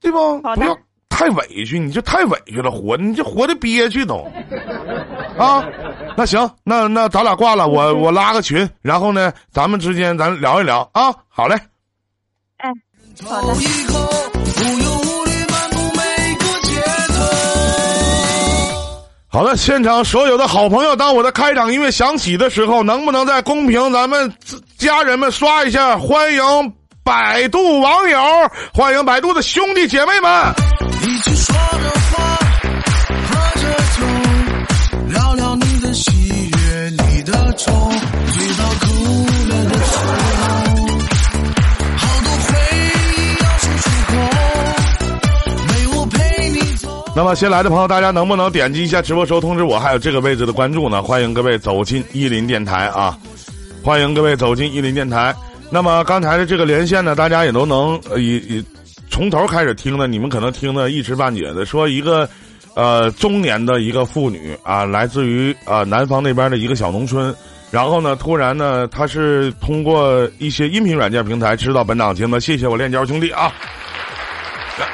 对不？不要太委屈，你就太委屈了，活你这活的憋屈都。啊，那行，那那咱俩挂了，我我拉个群，然后呢，咱们之间咱聊一聊啊。好嘞。哎，好的好的，现场所有的好朋友，当我的开场音乐响起的时候，能不能在公屏咱们家人们刷一下？欢迎百度网友，欢迎百度的兄弟姐妹们。一起说着话，喝着酒，聊聊你的喜悦，你的愁，那么新来的朋友，大家能不能点击一下直播时候通知我，还有这个位置的关注呢？欢迎各位走进伊林电台啊！欢迎各位走进伊林电台。那么刚才的这个连线呢，大家也都能呃也也从头开始听的，你们可能听的一知半解的，说一个呃中年的一个妇女啊，来自于啊、呃南方那边的一个小农村。然后呢，突然呢，她是通过一些音频软件平台知道本档节目，谢谢我链交兄弟啊。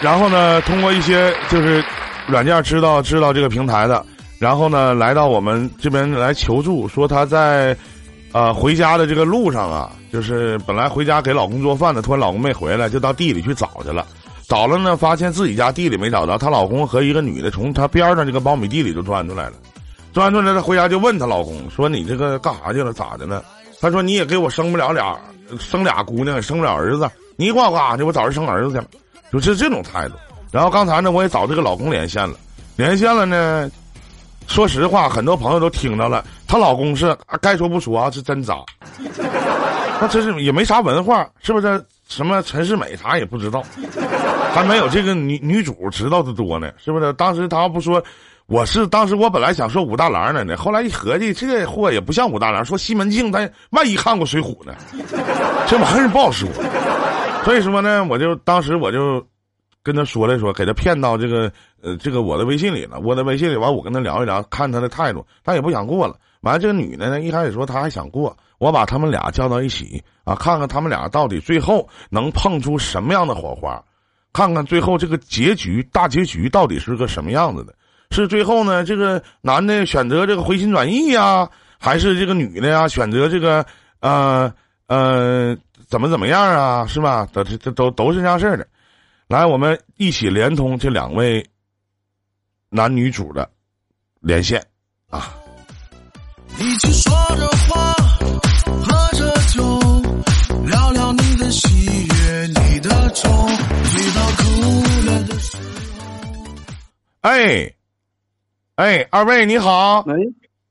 然后呢，通过一些就是软件知道知道这个平台的，然后呢，来到我们这边来求助，说她在呃回家的这个路上啊，就是本来回家给老公做饭的，突然老公没回来，就到地里去找去了。找了呢，发现自己家地里没找着，她老公和一个女的从她边上这个苞米地里就钻出来了。钻出来，她回家就问她老公说：“你这个干啥去了？咋的了？”她说：“你也给我生不了俩，生俩姑娘，也生不了儿子，你一挂挂去，我找人生儿子去。”就是这种态度。然后刚才呢，我也找这个老公连线了，连线了呢，说实话，很多朋友都听到了，她老公是该说不说啊，是真渣，那真是也没啥文化，是不是？什么陈世美啥也不知道，还没有这个女女主知道的多呢，是不是？当时他不说。我是当时我本来想说武大郎的呢，后来一合计，这货也不像武大郎。说西门庆，他万一看过《水浒》呢，这玩意儿不好说。所以说呢，我就当时我就跟他说了说，给他骗到这个呃这个我的微信里了。我的微信里完，我跟他聊一聊，看他的态度，他也不想过了。完了，这个女的呢，一开始说她还想过，我把他们俩叫到一起啊，看看他们俩到底最后能碰出什么样的火花，看看最后这个结局大结局到底是个什么样子的。是最后呢，这个男的选择这个回心转意呀，还是这个女的呀选择这个呃呃，怎么怎么样啊，是吧？都这这都都是这样事儿的。来，我们一起连通这两位男女主的连线啊。一起说着话，喝着酒，聊聊你的喜悦，你的愁，醉到哭了的时候。哎，哎，二位你好，哎。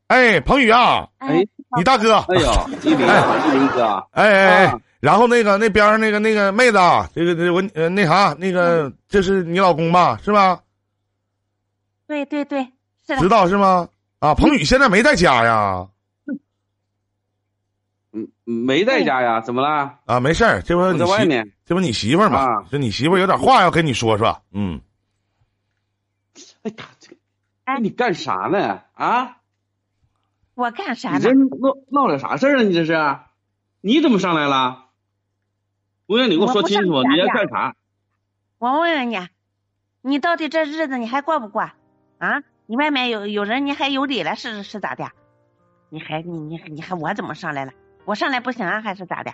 哎，彭宇啊，哎你大哥，哎呦，一林啊，一林哥啊，哎哎哎啊，然后那个那边儿那个那个妹子啊，这个这我呃那啥那个这是你老公吧？是吧？对对对，是知，道是吗？啊，彭宇现在没在家呀。嗯，没在家呀？怎么了？啊，没事儿，这不我你媳在外面。这不你媳妇儿吗？啊这你媳妇儿有点话要跟你说说。嗯，哎呀，这哎你干啥呢？啊，我干啥呢你这？闹闹点啥事儿啊？你这是？你怎么上来了？我让你给我说清楚，你要干啥？我问问你，你到底这日子你还过不过啊？你外面有有人，你还有理了是是咋的？你还你你你还我怎么上来了？我上来不行啊，还是咋的？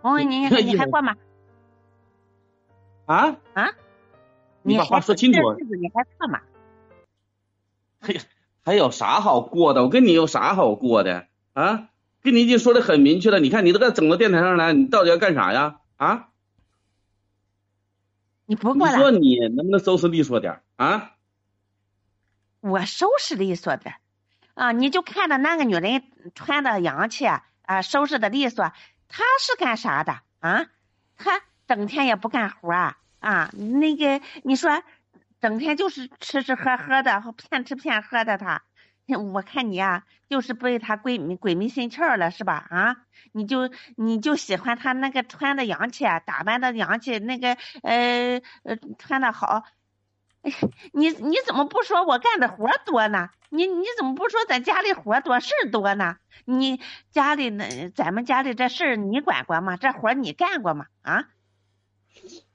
我问你，你还过吗？啊？啊？你把话说清楚这日子你还过吗？嘿，还有啥好过的？我跟你有啥好过的啊？跟你已经说的很明确了，你看你都给整到电台上来，你到底要干啥呀？啊？你你不过来，你说，你能不能收拾利索点啊？我收拾利索的啊！你就看着那个女人穿的洋气啊，啊，收拾的利索，她是干啥的啊？她整天也不干活啊啊！那个你说，整天就是吃吃喝喝的，骗吃骗喝的她。我看你啊，就是被他鬼迷鬼迷心窍了是吧？啊，你就你就喜欢他那个穿的洋气啊，打扮的洋气，那个呃呃穿的好，哎 你你怎么不说我干的活多呢？你你怎么不说咱家里活多事儿多呢？你家里那咱们家里这事儿你管过吗？这活儿你干过吗？啊？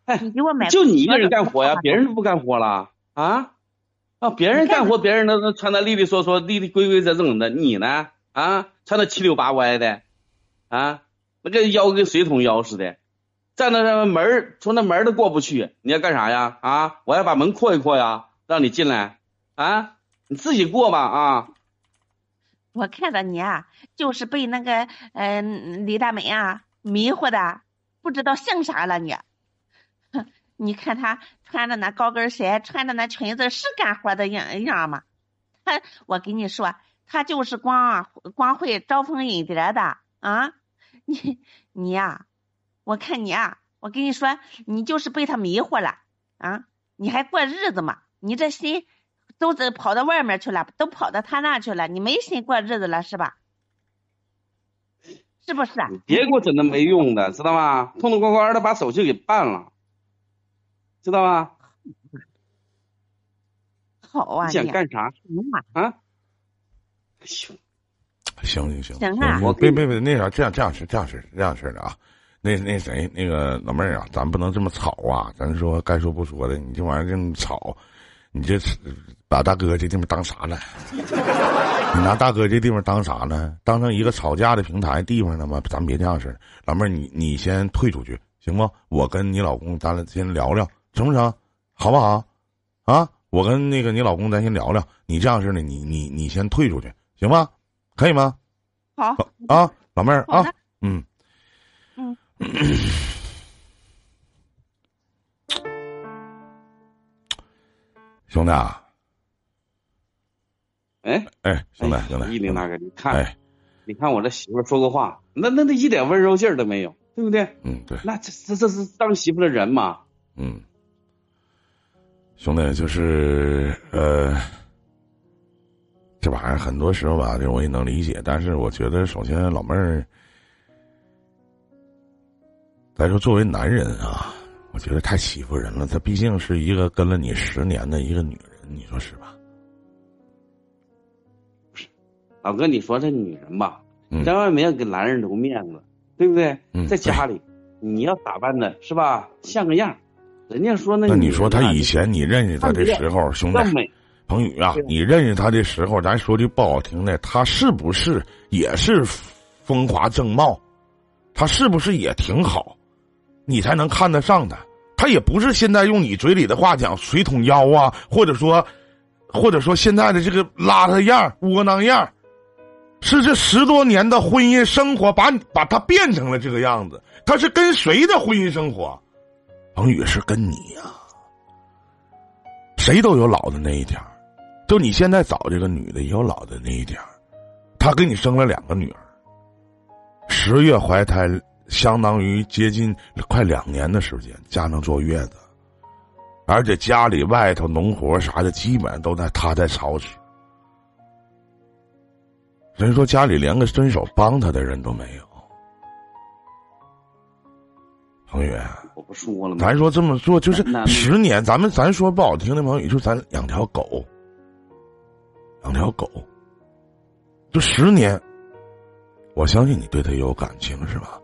哎你给我买就你一个人干活呀，呀？别人都不干活了啊？啊，别人干活，别人都都穿的利利索索、利利规规整整的，你呢？啊，穿的七扭八歪的，啊，那个腰跟水桶腰似的，站那那门儿从那门儿都过不去，你要干啥呀？啊，我要把门扩一扩呀，让你进来啊，你自己过吧啊。我看到你啊，就是被那个嗯、李大美啊迷糊的，不知道姓啥了你。哼，你看她穿着那高跟鞋，穿着那裙子是干活的样样吗？他，我跟你说，他就是光光会招蜂引蝶的啊！你你呀、我看你啊，我跟你说，你就是被他迷惑了啊！你还过日子吗？你这心都在跑到外面去了，都跑到他那去了，你没心过日子了是吧？是不是啊？别给我整那没用的，知道吗？痛痛快快的把手续给办了，知道吧？好啊，你想干啥行啊，啊？行，行行行，啊我别别别，那啥，这样这样式这样式这样式的啊。那那谁，那个老妹儿啊，咱不能这么吵啊！咱说该说不说的，你这玩意儿这么吵，你这把大哥这地方当啥呢？你拿大哥这地方当啥呢？当成一个吵架的平台地方了吗？咱别这样式儿。老妹儿，你你先退出去行不？我跟你老公咱俩先聊聊，成不成？好不好？啊，我跟那个你老公咱先聊聊。你这样式的，你你你先退出去行吗？可以吗？好，啊，老妹儿啊嗯，嗯，兄弟啊，哎，哎，兄弟哎兄弟，一林大哥，你看，哎，你看我这媳妇说个话，那那那一点温柔劲儿都没有，对不对？嗯，对，那这这这是当媳妇的人嘛？嗯，兄弟就是呃，这玩意儿很多时候吧，这我也能理解，但是我觉得，首先老妹儿，再说作为男人啊，我觉得太欺负人了。她毕竟是一个跟了你十年的一个女人，你说是吧？老哥，你说这女人吧，嗯在外面要给男人留面子，对不对？嗯在家里你要打扮的是吧，像个样儿。人家说那那你说他以前你认识他的时候，兄弟彭宇啊，你认识他的时候，咱说句不好听的，他是不是也是风华正茂，他是不是也挺好？你才能看得上他。他也不是现在用你嘴里的话讲水桶腰啊，或者说，或者说现在的这个邋遢样、窝囊样，是这十多年的婚姻生活把你把他变成了这个样子。他是跟谁的婚姻生活？彭宇是跟你呀、谁都有老的那一天就你现在找这个女的也有老的那一天儿她给你生了两个女儿，十月怀胎，相当于接近快两年的时间，家能坐月子，而且家里外头农活啥的，基本上都在她在操持。人说家里连个伸手帮他的人都没有。彭宇，我不说了吗？咱说这么做就是十年，咱们咱说不好听的，朋友，也就咱养条狗，养条狗，就十年，我相信你对他有感情是吧？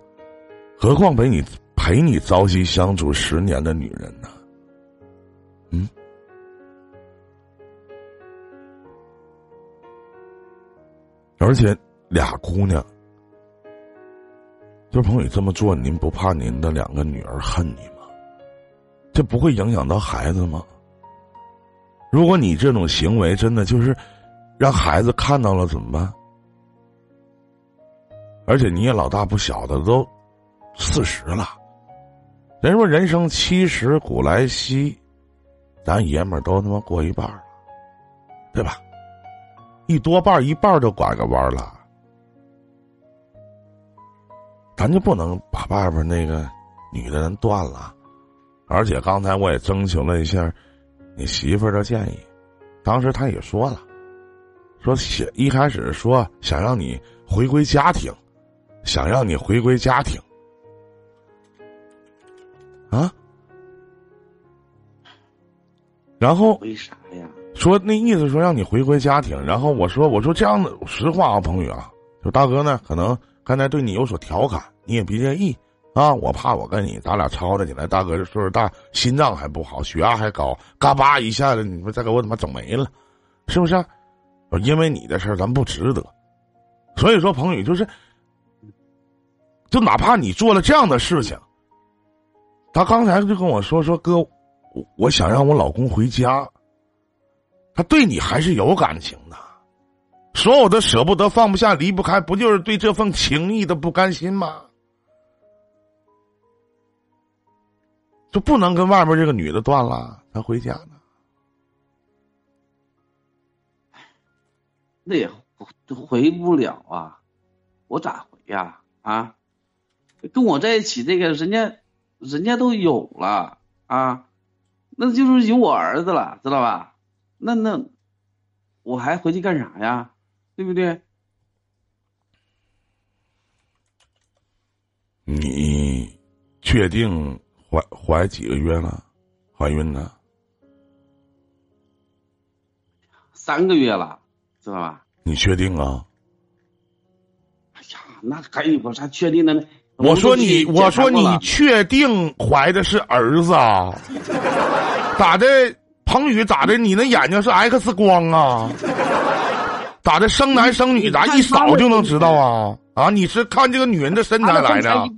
何况陪你陪你朝夕相处十年的女人呢？嗯，而且俩姑娘，就朋友这么做，您不怕您的两个女儿恨你吗？这不会影响到孩子吗？如果你这种行为真的就是让孩子看到了怎么办？而且你也老大不小的，都四十了。人说人生七十古来稀，咱爷们儿都他妈过一半了，对吧？一多半一半都拐个弯了，咱就不能把外边那个女的人断了。而且刚才我也征求了一下你媳妇儿的建议，当时她也说了，说想一开始说想让你回归家庭，想让你回归家庭，啊，然后为啥呀？说那意思说让你回归家庭，然后我说我说这样的实话啊，彭宇啊，就大哥呢，可能刚才对你有所调侃，你也别介意啊，我怕我跟你咱俩吵吵起来，大哥这岁数大，心脏还不好，血压还高，嘎巴一下子，你说再给我他妈整没了，是不是？因为你的事儿咱不值得，所以说彭宇就是，就哪怕你做了这样的事情，他刚才就跟我说说哥，我我想让我老公回家。他对你还是有感情的，所有的舍不得、放不下、离不开，不就是对这份情谊的不甘心吗？就不能跟外面这个女的断了，他回家呢？那也回不了啊，我咋回呀？啊，跟我在一起这个人家，人家都有了啊，那就是有我儿子了，知道吧？那那我还回去干啥呀？对不对？你确定怀怀几个月了？怀孕呢？三个月了，知道吧？你确定啊？哎呀，那还有啥确定的呢？我说你，我说你确定怀的是儿子啊？咋的？彭宇咋的？你那眼睛是 X 光啊？咋的？生男生女咋一扫就能知道啊？啊？你是看这个女人的身材来的？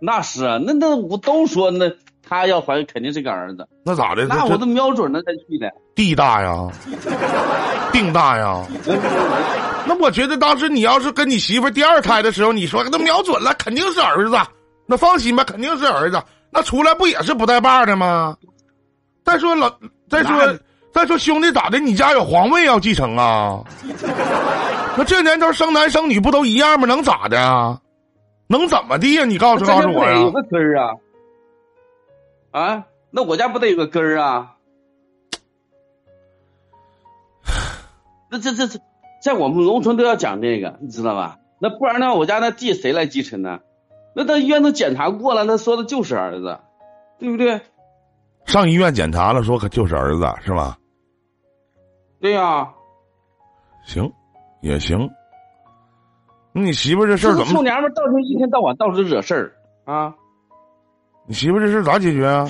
那是啊，那那我都说那他要怀肯定是个儿子，那咋的？那我都瞄准了再去的。地大呀，腚大呀。那我觉得当时你要是跟你媳妇第二胎的时候，你说都瞄准了，肯定是儿子。那放心吧，肯定是儿子。那出来不也是不带把的吗？再说老，再说再说兄弟咋的？你家有皇位要继承啊？那这年头生男生女不都一样吗？能咋的啊？能怎么地呀？你告诉告诉我呀有！个根儿啊！啊，那我家不得有个根儿啊？那这这这，在我们农村都要讲这个，你知道吧？那不然的话，我家那地谁来继承呢？那到医院都检查过了，那说的就是儿子，对不对？上医院检查了，说可就是儿子是吧？对呀、行，也行。那你媳妇这事儿怎么？臭娘们儿到处一天到晚到处惹事儿啊！你媳妇这事儿咋解决啊？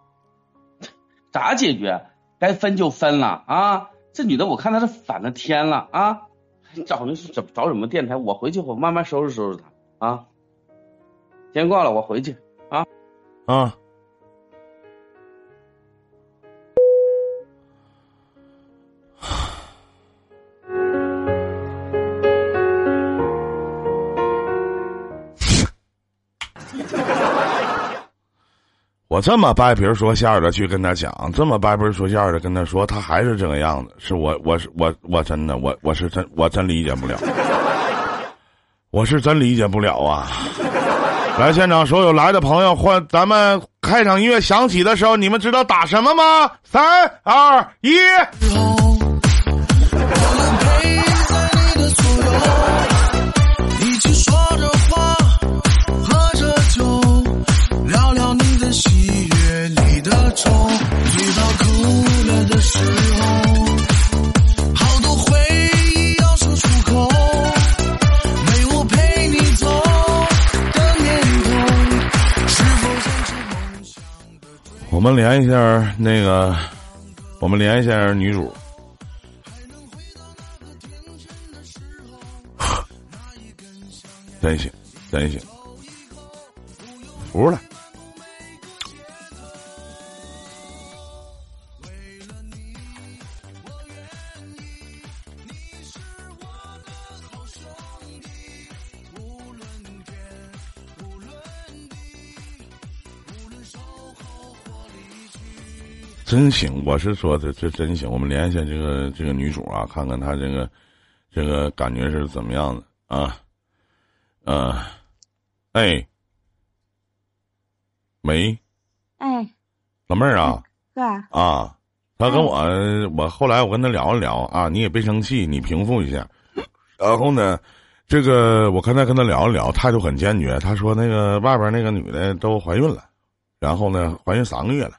咋解决？该分就分了啊！这女的我看她是反了天了啊！找那是找找什么电台？我回去我慢慢收拾收拾她啊。先挂了，我回去啊。啊。我这么掰皮儿说馅儿的去跟他讲，这么掰皮说馅儿的跟他说，他还是这个样子，是我，我是我，我真的，我我是真，我真理解不了，我是真理解不了啊！来，现场所有来的朋友，换咱们开场音乐响起的时候，你们知道打什么吗？三二一，我们连一下那个，我们连一下女主。真行，真行，服了。真行，我是说这这真行。我们联系下这个这个女主啊，看看她这个这个感觉是怎么样的啊？呃，哎，喂，哎，老妹儿啊哥，啊，他跟我我后来我跟他聊了聊啊，你也别生气，你平复一下。然后呢，这个我刚才跟他聊了聊，态度很坚决。他说那个外边那个女的都怀孕了，然后呢怀孕三个月了。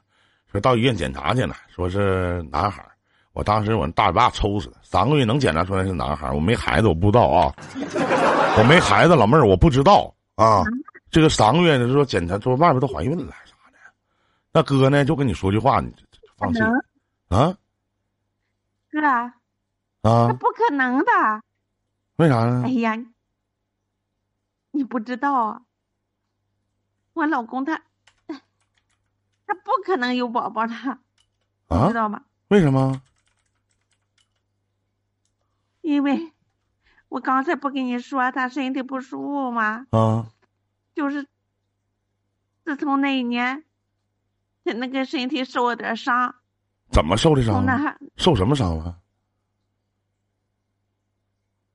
说到医院检查去了，说是男孩儿。我当时我大嘴巴抽死他，三个月能检查出来是男孩儿？我没孩子，我不知道啊。我没孩子，老妹儿，我不知道啊。这个三个月就说检查说外边都怀孕了啥的。那哥呢，就跟你说句话，你放弃能啊哥，那啊？不可能的。为啥呢哎？呀，你不知道啊，我老公他，他不可能有宝宝的，知？道吗？为什么？因为我刚才不跟你说他身体不舒服吗？啊就是自从那一年，他那个身体受了点伤，怎么受的伤受什么伤了？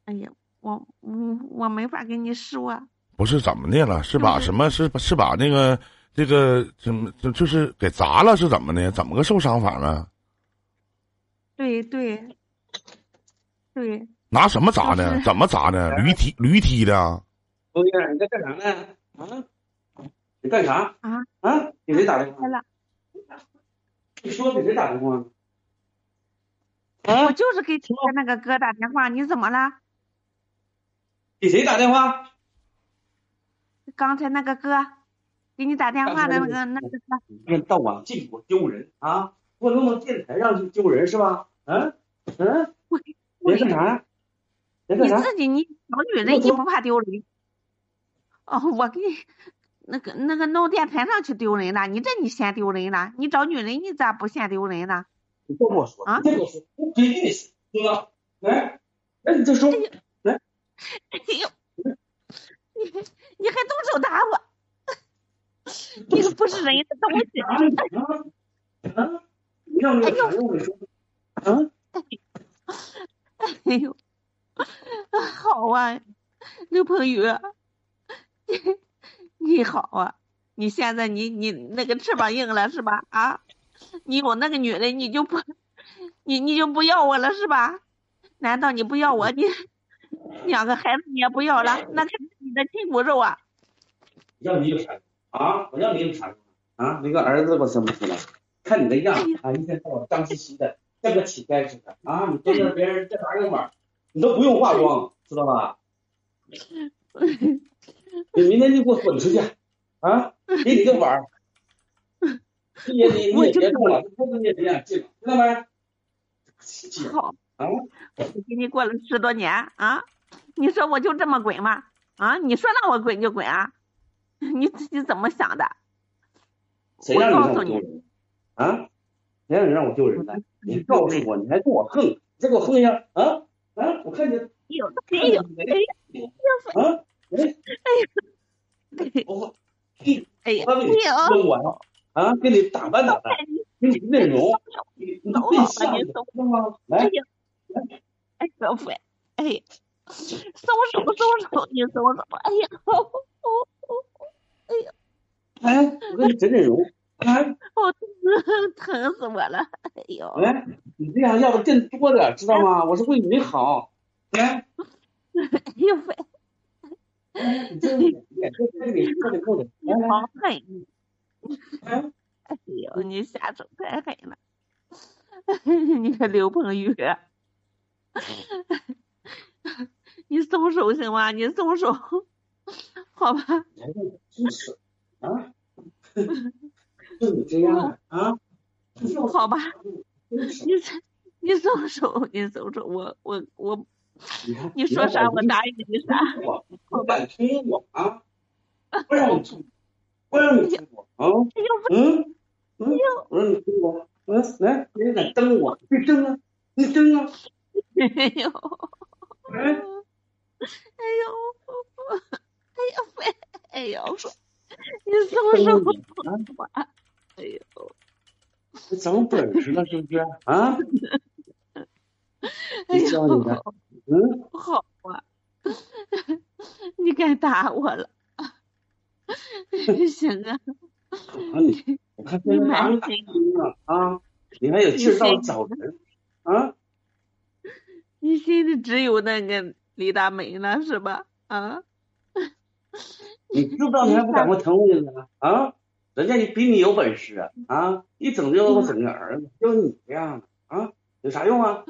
哎呀，我我我没法跟你说，不是怎么的了？是把就是什么？是是把那个这个怎么就就是给砸了？是怎么的？怎么个受伤法呢？对对对，拿什么砸的？怎么砸的？驴踢驴踢的啊？欧阳，你在干啥呢？啊？你干啥？啊啊？给谁打电话来？了，你说给谁打电话？我啊？就是给前面那个哥打电话，你怎么了？给谁打电话？刚才那个哥给你打电话的那个那个哥，一天到晚净给我丢人啊！给我弄到电台上去丢人是吧？嗯嗯，我我你干啥呀？你干啥？你自己你小女人你不怕丢人？哦，我给你那个那个弄电台上去丢人了，你这你嫌丢人了，你找女人你咋不嫌丢人呢？你别跟我说，啊你再跟我说，我给你死，哥，来，来你再说，来，哎呦，你你还动手打我，你个不是人的东西！啊啊啊！你让我哎呦让我说，啊？哎呦，好啊，刘鹏宇，你你好啊！你现在你你那个翅膀硬了是吧？啊，你有那个女人你就不，你你就不要我了是吧？难道你不要我？你两个孩子你也不要了？那是你的亲骨肉啊！要你有啥啊？我要你有啥用啊？那个儿子我生不出来，看你的样子啊，一天到晚脏兮兮的，像个乞丐似的啊！你对着别人这打个码，你都不用化妆，知道吧？你明天就给我滚出去啊！给你个碗儿，你也你你也别动了，不能你也别想进了，知道没？好，啊，我跟你过了十多年啊，你说我就这么滚吗？啊，你说让我滚就滚啊？你自己怎么想的？谁让你让我丢人啊？谁让你让我丢人的？你告诉我，你还跟我横，你再给我横一下啊啊！我看见哎呦，哎呦，哎呀，啊，哎，哎呀，我你哎呀，我给你哎呦，扔我啊，给你打扮打扮，给你内容，你你变相的，知道吗？来，哎呀，哎，小飞，哎呀，松手，松手，你松手，哎呀，哦哦哦，来，我给你整整容，来。哦，疼死我了，哎呦，哎，你这样要的更多的，知道吗？我是为你好。来，哎呦飞，来，你这，你这这里这里扣里，你好狠，来，哎呦，你下手太狠了，你个刘鹏宇，你松手行吗？你松手，好吧？真是啊，就你这样啊，好吧，你这你松手，你松手，我我我，你说啥我答应你啥。我，你敢听我啊？不让你听，不让你听我啊？哎呦，嗯？嗯，我让你听我，嗯，来，你敢蹬我？你蹬啊，你蹬啊，哎呦，来，哎呦，哎呦飞，哎呦飞，你松手吧，哎呦，你长本事了是不是啊？哎谁教你的？呦，嗯。好啊，你该打我了，行啊，啊你，我看现在打你打听了啊，你还有劲儿到处找人啊？你心里只有那个李大美了是吧？啊，你知不知道你还不赶快疼我呢？啊，人家比你有本事啊啊！一整就我整个儿子，就你这样的啊，有啥用啊？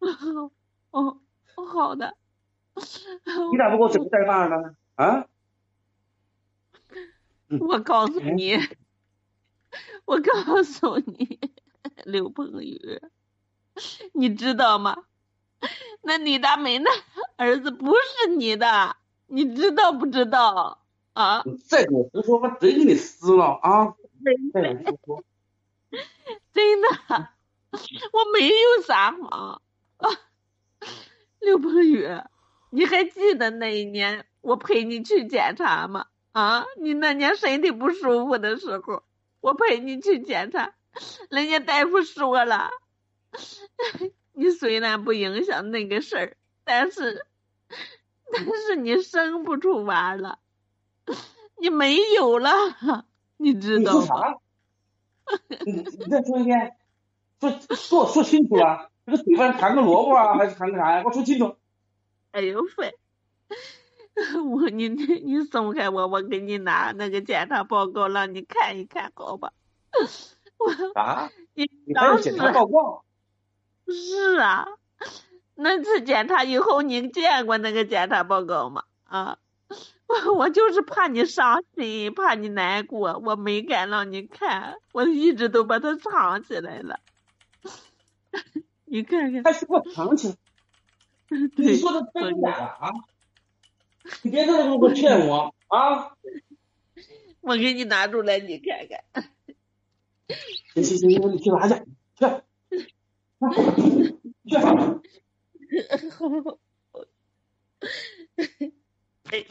哦，好的，你咋不给我整个带把儿呢？啊？我告诉你，我告诉你，刘鹏宇，你知道吗？那李大美那儿子不是你的，你知道不知道？啊，你再给我胡说，我真给你撕了啊！再给我胡说，真的，我没有撒谎啊。刘鹏宇，你还记得那一年我陪你去检查吗？啊，你那年身体不舒服的时候，我陪你去检查，人家大夫说了，你虽然不影响那个事儿，但是，但是你生不出娃了，你没有了，你知道吗？说啥？你你再说一遍，说说说清楚了，这个嘴巴含个萝卜啊，还是含个啥呀？给我说清楚。哎呦喂！我你你你松开我，我给你拿那个检查报告让你看一看，好吧？我啊？你你还有当时检查报告？是啊，那次检查以后，你见过那个检查报告吗？啊，我我就是怕你伤心，怕你难过，我没敢让你看，我一直都把它藏起来了。你看看，还是给我藏起来。你对，说的真的啊？你别在这给我骗我啊！我给你拿出来，你看看。行行行行，你去拿去，去，去。好哎，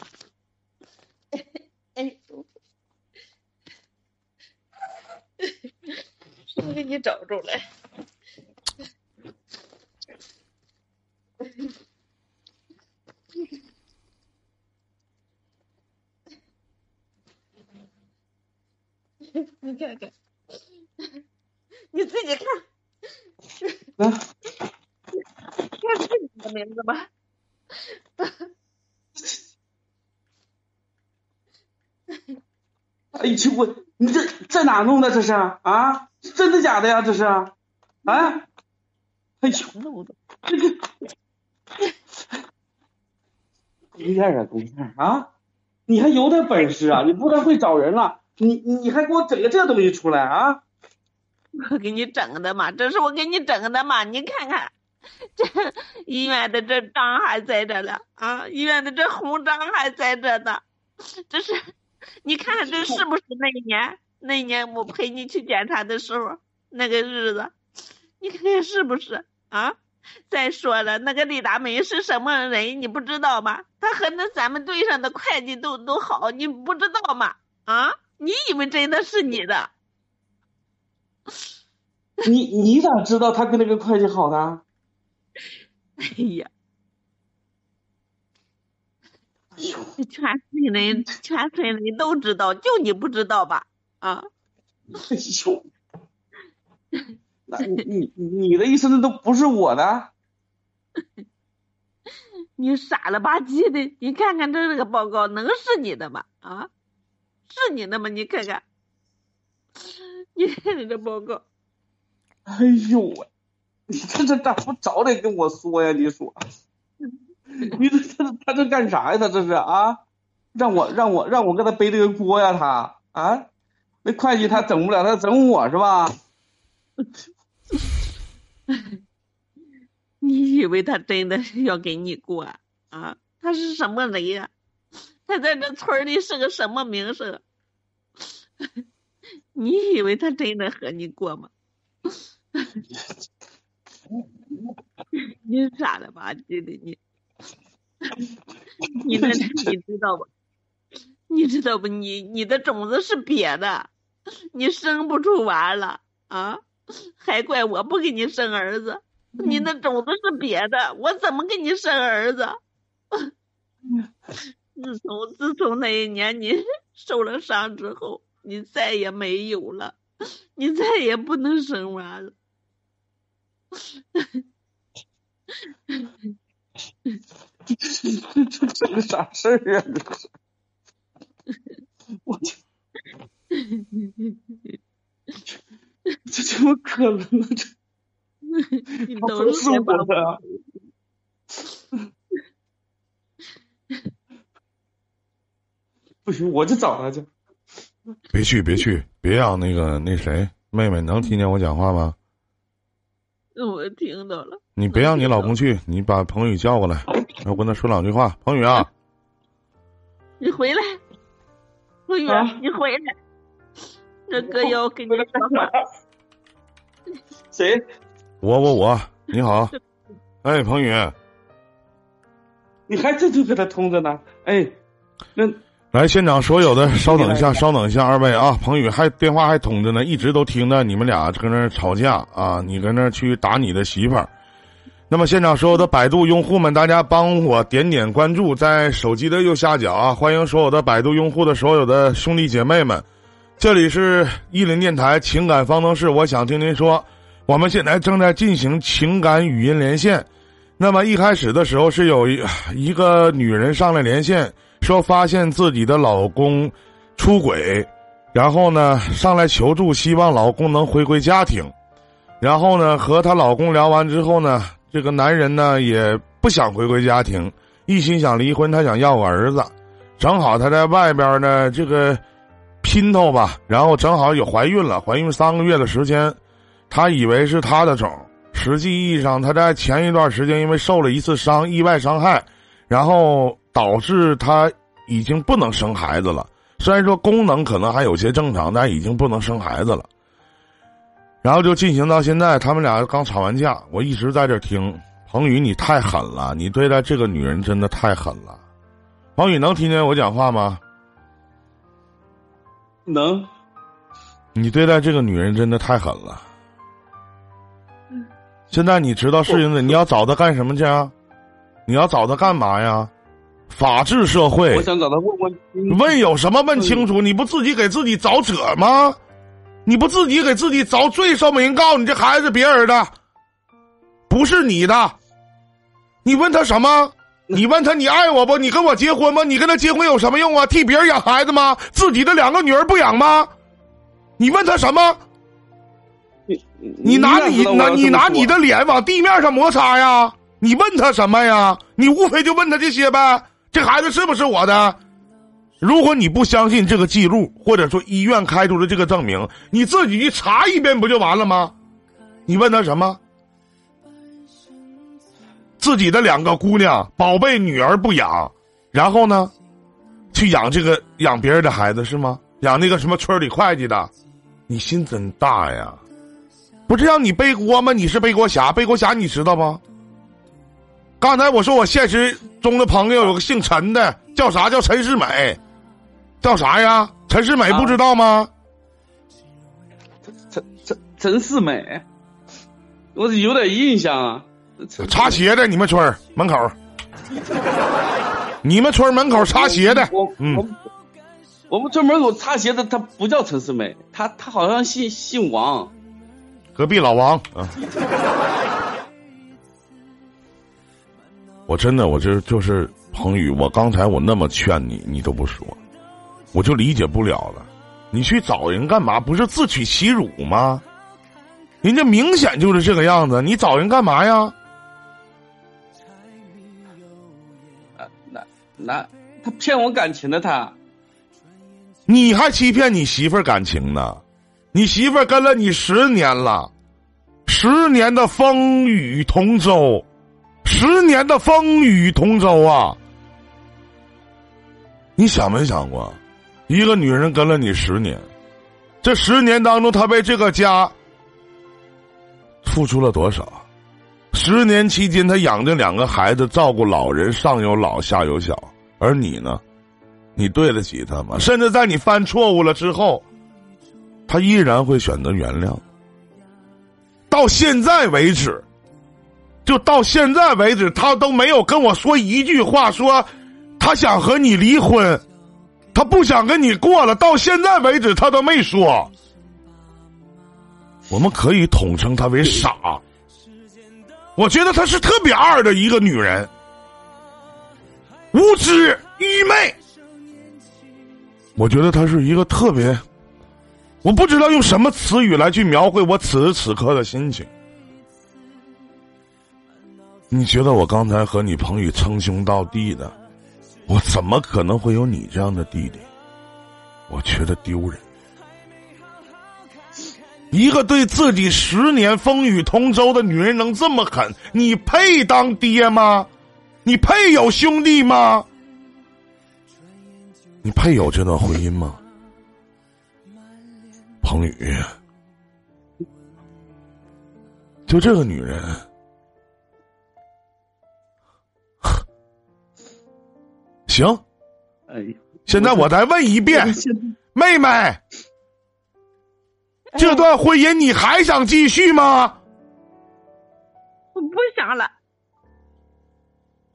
哎，我给你找出来。你看看，你自己看，啊，这是你的名字吗？哎呦我，你这在哪弄的？这是啊？真的假的呀？这是啊？哎呦，弄的。这个 狗样啊，狗样啊！你还有点本事啊！你不但会找人了，你你还给我整个这东西出来啊？我给你整的嘛，这是我给你整的嘛，你看看，这医院的这章还在这了啊，医院的这红章还在这呢。这是，你看看这是不是那一年？那一年我陪你去检查的时候那个日子，你看看是不是啊？再说了，那个李大梅是什么人，你不知道吗？她和那咱们队上的会计都都好，你不知道吗？啊？你以为真的是你的？你你咋知道他跟那个会计好的？哎呀，全村人全村人都知道，就你不知道吧？啊？哎呦，那你你你的意思那都不是我的？你傻了吧唧的，你看看这个报告能是你的吗？啊？是你的吗？你看看，你看看这报告，哎呦喂，你这这咋不早点跟我说呀？你说，你这他他这干啥呀？他这是啊？让我让我让我给他背这个锅呀？他啊？那会计他整不了，他整我是吧？你以为他真的要给你过啊？啊？他是什么人呀、他在这村里是个什么名声？你以为他真的和你过吗？你傻了吧唧的你！你那你知道不？你知道不？你你的种子是瘪的，你生不出娃了啊！还怪我不给你生儿子，你的种子是瘪的，我怎么给你生儿子？自从自从那一年你 受了伤之后，你再也没有了，你再也不能生娃了。这这这这个啥事儿啊？这是，我这这怎么可能呢？这 你都是我的。不行，我就找他去。别去，别去，别让那个那谁妹妹能听见我讲话吗？我听到了，你别让你老公去，你把彭宇叫过来，我跟他说两句话。彭宇啊，你回来，彭宇，啊你回来，这哥要跟你说话。谁？我我我，你好，哎，彭宇，你还这就给他通着呢？哎，那来现场所有的，稍等一下，稍等一下，二位啊，彭宇还电话还通着呢，一直都听着你们俩搁那吵架啊，你搁那去打你的媳妇儿。那么现场所有的百度用户们，大家帮我点点关注，在手机的右下角啊，欢迎所有的百度用户的所有的兄弟姐妹们，这里是伊林电台情感方程式，我想听您说，我们现在正在进行情感语音连线。那么一开始的时候是有一一个女人上来连线，说发现自己的老公出轨，然后呢上来求助，希望老公能回归家庭。然后呢和她老公聊完之后呢，这个男人呢也不想回归家庭，一心想离婚，他想要个儿子。正好他在外边呢这个姘头吧，然后正好也怀孕了，怀孕三个月的时间，他以为是他的种。实际意义上，他在前一段时间因为受了一次伤，意外伤害，然后导致他已经不能生孩子了。虽然说功能可能还有些正常，但已经不能生孩子了。然后就进行到现在，他们俩刚吵完架，我一直在这听。彭宇，你太狠了，你对待这个女人真的太狠了。彭宇能听见我讲话吗？能你对待这个女人真的太狠了。现在你知道事情的，你要找她干什么去啊？你要找她干嘛呀？法治社会我，想找他问问。问有什么问清楚？你不自己给自己找辙吗？你不自己给自己找罪受吗？人告诉你这孩子是别人的，不是你的。你问他什么？你问他你爱我不？你跟我结婚吗？你跟他结婚有什么用啊？替别人养孩子吗？自己的两个女儿不养吗？你问他什么？你你拿你拿你拿你的脸往地面上摩擦呀？你问他什么呀？你无非就问他这些呗。这孩子是不是我的？如果你不相信这个记录，或者说医院开出的这个证明，你自己去查一遍不就完了吗？你问他什么？自己的两个姑娘宝贝女儿不养，然后呢，去养这个养别人的孩子是吗？养那个什么村里会计的，你心真大呀！不是让你背锅吗？你是背锅侠，背锅侠你知道吗？刚才我说我现实中的朋友有个姓陈的，叫啥？叫陈世美，叫啥呀？陈世美不知道吗？陈陈陈世美，我有点印象啊。擦鞋的，你们村儿门口，你们村门口擦鞋的，我嗯我我们村门口擦鞋的，他不叫陈世美，他他好像姓姓王。隔壁老王啊。我真的，我就是就是彭宇，我刚才我那么劝你，你都不说，我就理解不了了。你去找人干嘛？不是自取其辱吗？人家明显就是这个样子，你找人干嘛呀？啊，那那他骗我感情的他，你还欺骗你媳妇儿感情呢？你媳妇儿跟了你十年了，十年的风雨同舟，十年的风雨同舟啊！你想没想过，一个女人跟了你十年，这十年当中，她为这个家付出了多少？十年期间，她养着两个孩子，照顾老人，上有老下有小，而你呢？你对得起他吗？甚至在你犯错误了之后，他依然会选择原谅。到现在为止，就到现在为止，他都没有跟我说一句话，说他想和你离婚，他不想跟你过了。到现在为止，他都没说。我们可以统称她为傻。我觉得她是特别二的一个女人，无知、愚昧。我觉得她是一个特别，我不知道用什么词语来去描绘我此时此刻的心情。你觉得我刚才和你彭宇称兄道弟的，我怎么可能会有你这样的弟弟？我觉得丢人。一个对自己十年风雨同舟的女人能这么狠，你配当爹吗？你配有兄弟吗？你配有这段婚姻吗？彭宇，就这个女人，行，哎，现在我再问一遍，妹妹，这段婚姻你还想继续吗？我不想了，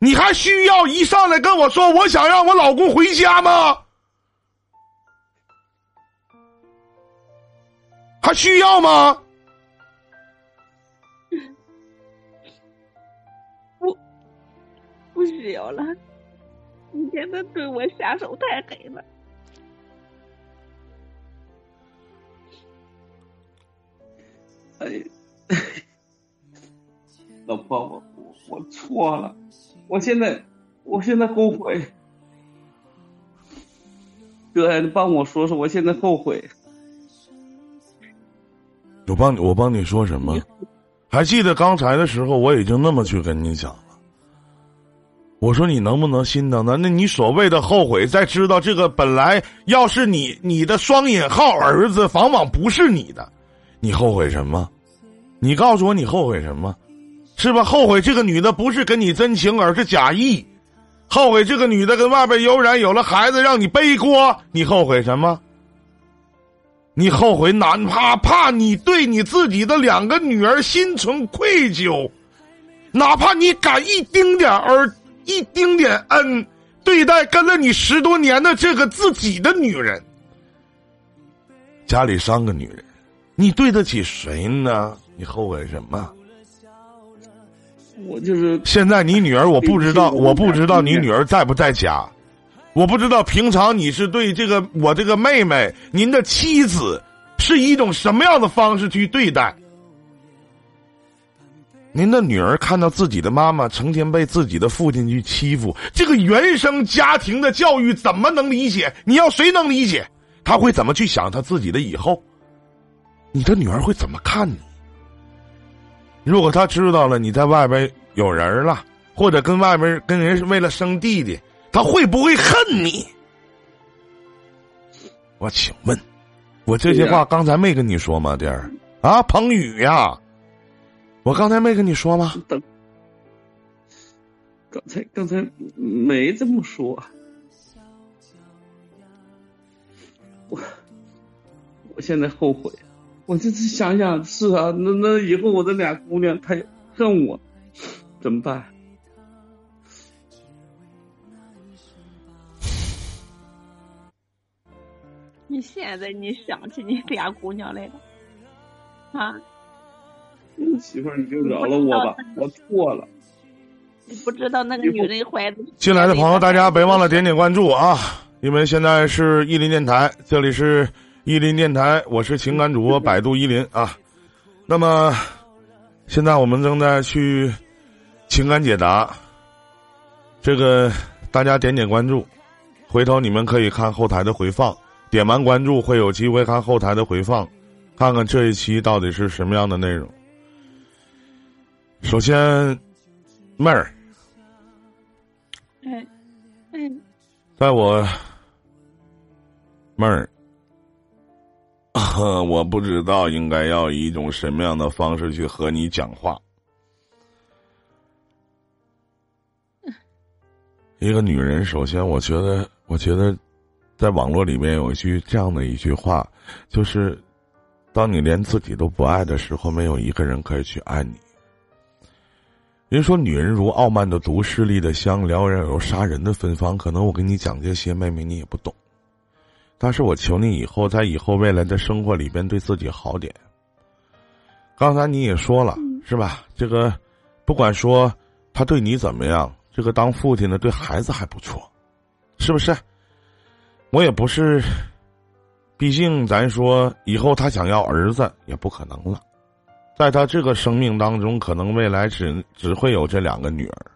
你还需要一上来跟我说我想让我老公回家吗？还需要吗？不不需要了。你真的对我下手太狠了。哎，老婆，我我我错了，我现在我现在后悔。哥，你帮我说说，我现在后悔。我帮你，我帮你说什么？还记得刚才的时候，我已经那么去跟你讲了。我说你能不能心疼他？那你所谓的后悔，在知道这个本来要是你你的双引号儿子，往往不是你的，你后悔什么？你告诉我你后悔什么？是吧？后悔这个女的不是跟你真情，而是假意。后悔这个女的跟外边悠然，有了孩子，让你背锅，你后悔什么？你后悔，哪怕怕你对你自己的两个女儿心存愧疚，哪怕你敢一丁点儿、一丁点恩对待跟了你十多年的这个自己的女人，家里三个女人，你对得起谁呢？你后悔什么？我就是现在你女儿，我不知道，我不知道你女儿在不在家，我不知道平常你是对这个我这个妹妹，您的妻子是一种什么样的方式去对待？您的女儿看到自己的妈妈成天被自己的父亲去欺负，这个原生家庭的教育怎么能理解？你要谁能理解？他会怎么去想他自己的以后？你的女儿会怎么看你？如果他知道了你在外边有人了，或者跟外边跟人是为了生弟弟，他会不会恨你？我请问，我这些话刚才没跟你说吗，弟儿？啊，彭宇呀，我刚才没跟你说吗？等，刚才刚才没这么说，我我现在后悔，我这次想想是啊，那那以后我这俩姑娘她也恨我，怎么办？你现在你想起你俩姑娘来了，啊？媳妇儿你就饶了我吧，我错了。你不知道那个女人怀的。进来的朋友，大家别忘了点点关注啊！因为现在是伊林电台，这里是伊林电台，我是情感主播百度伊林啊。那么，现在我们正在去情感解答，这个大家点点关注，回头你们可以看后台的回放，点完关注会有机会看后台的回放，看看这一期到底是什么样的内容。首先，妹儿。在我妹儿，我不知道应该要以一种什么样的方式去和你讲话。一个女人，首先，我觉得，我觉得，在网络里面有一句这样的一句话，就是，当你连自己都不爱的时候，没有一个人可以去爱你。人说女人如傲慢的毒，势力的香，撩人有杀人的芬芳。可能我跟你讲这些，妹妹你也不懂。但是我求你以后在以后未来的生活里边对自己好点。刚才你也说了，是吧？这个不管说他对你怎么样，这个当父亲的对孩子还不错，是不是？我也不是，毕竟咱说以后他想要儿子也不可能了。在他这个生命当中，可能未来只只会有这两个女儿。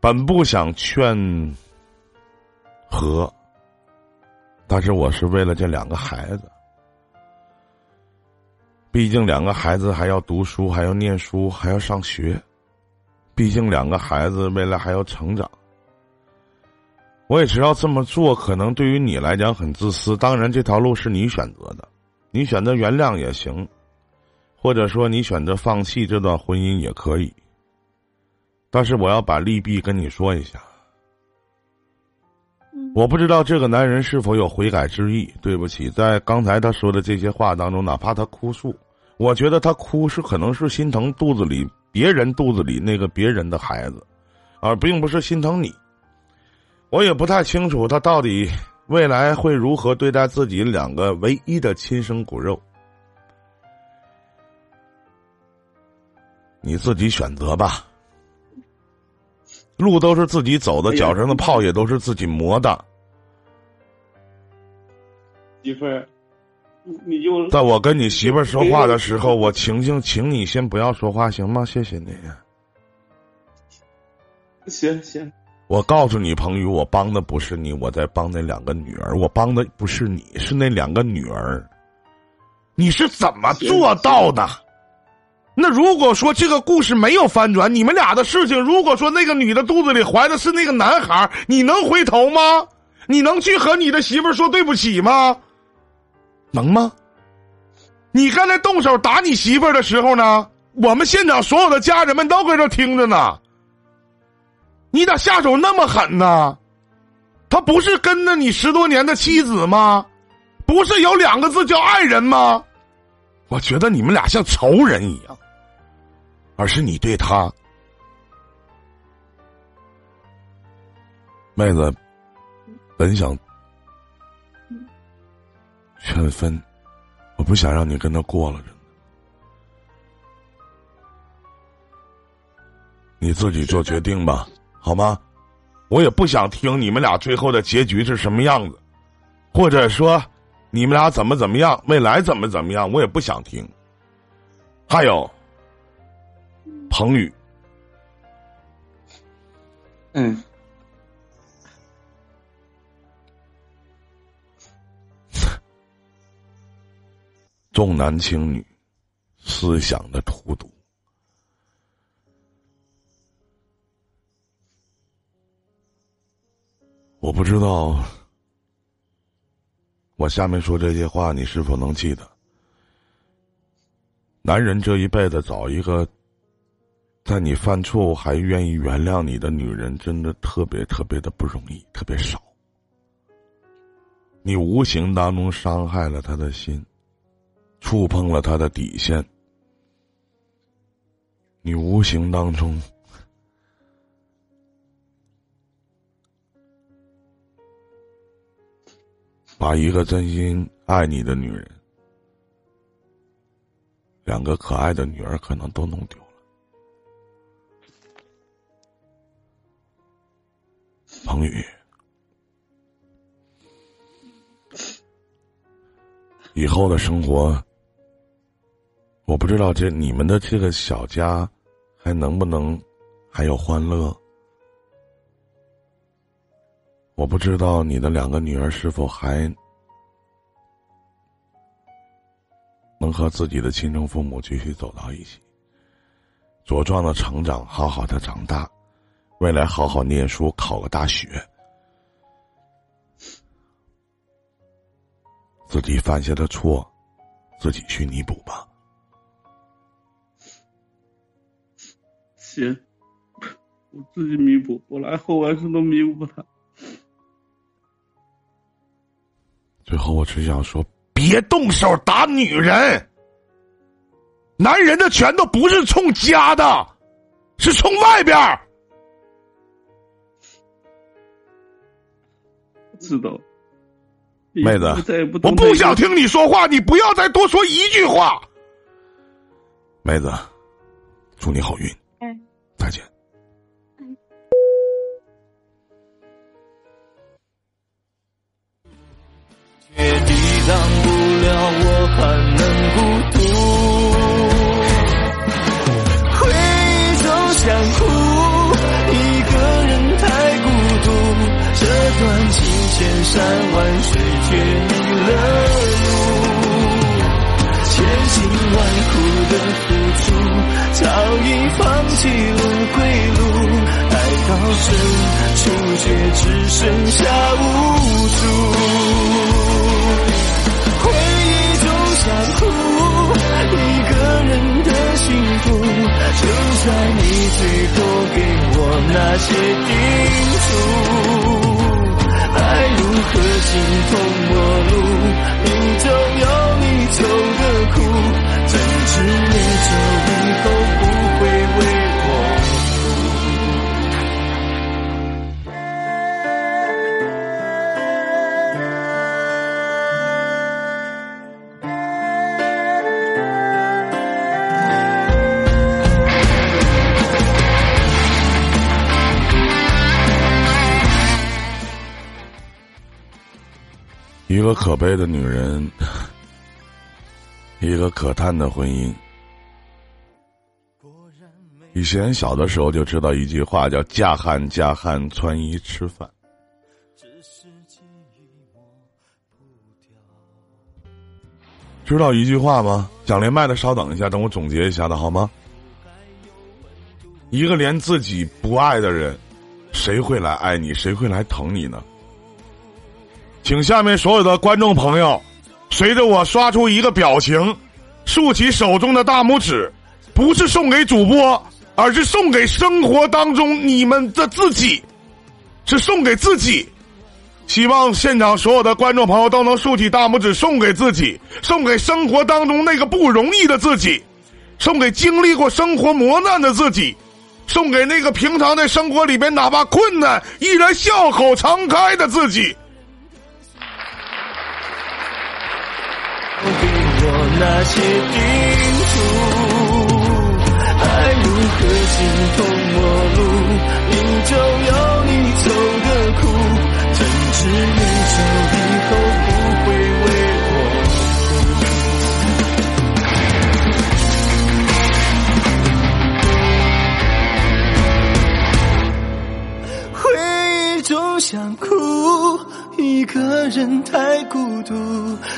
本不想劝和，但是我是为了这两个孩子。毕竟两个孩子还要读书，还要念书，还要上学。毕竟两个孩子未来还要成长。我也知道这么做可能对于你来讲很自私，当然这条路是你选择的，你选择原谅也行。或者说你选择放弃这段婚姻也可以，但是我要把利弊跟你说一下。我不知道这个男人是否有悔改之意。对不起，在刚才他说的这些话当中，哪怕他哭诉，我觉得他哭是可能是心疼肚子里别人肚子里那个别人的孩子，而并不是心疼你。我也不太清楚他到底未来会如何对待自己两个唯一的亲生骨肉。你自己选择吧，路都是自己走的，脚上的泡也都是自己磨的。媳妇儿，你你就在我跟你媳妇儿说话的时候，我请请，请你先不要说话，行吗？谢谢你。行行，我告诉你，彭宇，我帮的不是你，我在帮那两个女儿，我帮的不是你，是那两个女儿。你是怎么做到的？那如果说这个故事没有翻转，你们俩的事情，如果说那个女的肚子里怀的是那个男孩，你能回头吗？你能去和你的媳妇说对不起吗？能吗？你刚才动手打你媳妇儿的时候呢，我们现场所有的家人们都搁这听着呢。你咋下手那么狠呢？他不是跟着你十多年的妻子吗？不是有两个字叫爱人吗？我觉得你们俩像仇人一样。而是你对他，妹子，本想劝分，我不想让你跟他过了，真的。你自己做决定吧，好吗？我也不想听你们俩最后的结局是什么样子，或者说你们俩怎么怎么样，未来怎么怎么样，我也不想听。还有。彭宇。嗯。重男轻女思想的荼毒。我不知道我下面说这些话你是否能记得。男人这一辈子找一个在你犯错误还愿意原谅你的女人，真的特别特别的不容易，特别少。你无形当中伤害了他的心，触碰了他的底线，你无形当中。把一个真心爱你的女人，两个可爱的女儿可能都弄丢彭宇，以后的生活，我不知道这你们的这个小家还能不能还有欢乐。我不知道你的两个女儿是否还能和自己的亲生父母继续走到一起，茁壮的成长，好好的长大，未来好好念书，考个大学，自己犯下的错，自己去弥补吧。行，我自己弥补，我来后万事都弥补他。最后，我只想说，别动手打女人。男人的拳头不是冲家的，是冲外边知道，妹子我不想听你说话，你不要再多说一句话。妹子，祝你好运，千山万水却迷了路，千辛万苦的付出，早已放弃了归路。爱到深处却只剩下无助。回忆总想哭，一个人的幸福，就在你最后给我那些叮嘱。爱如何形同陌路，命中有你走的苦，怎知你走以后不会一个可悲的女人，一个可叹的婚姻。以前小的时候就知道一句话，叫“嫁汉嫁汉，穿衣吃饭”。知道一句话吗？想连麦的稍等一下，等我总结一下的好吗？一个连自己不爱的人，谁会来爱你？谁会来疼你呢？请下面所有的观众朋友，随着我刷出一个表情，竖起手中的大拇指，不是送给主播，而是送给生活当中你们的自己，是送给自己。希望现场所有的观众朋友都能竖起大拇指，送给自己，送给生活当中那个不容易的自己，送给经历过生活磨难的自己，送给那个平常在生活里边哪怕困难依然笑口常开的自己。那些叮嘱，爱如何形同陌路，命中有你走的苦，怎知你走以后不会为我。回忆总想哭，一个人太孤独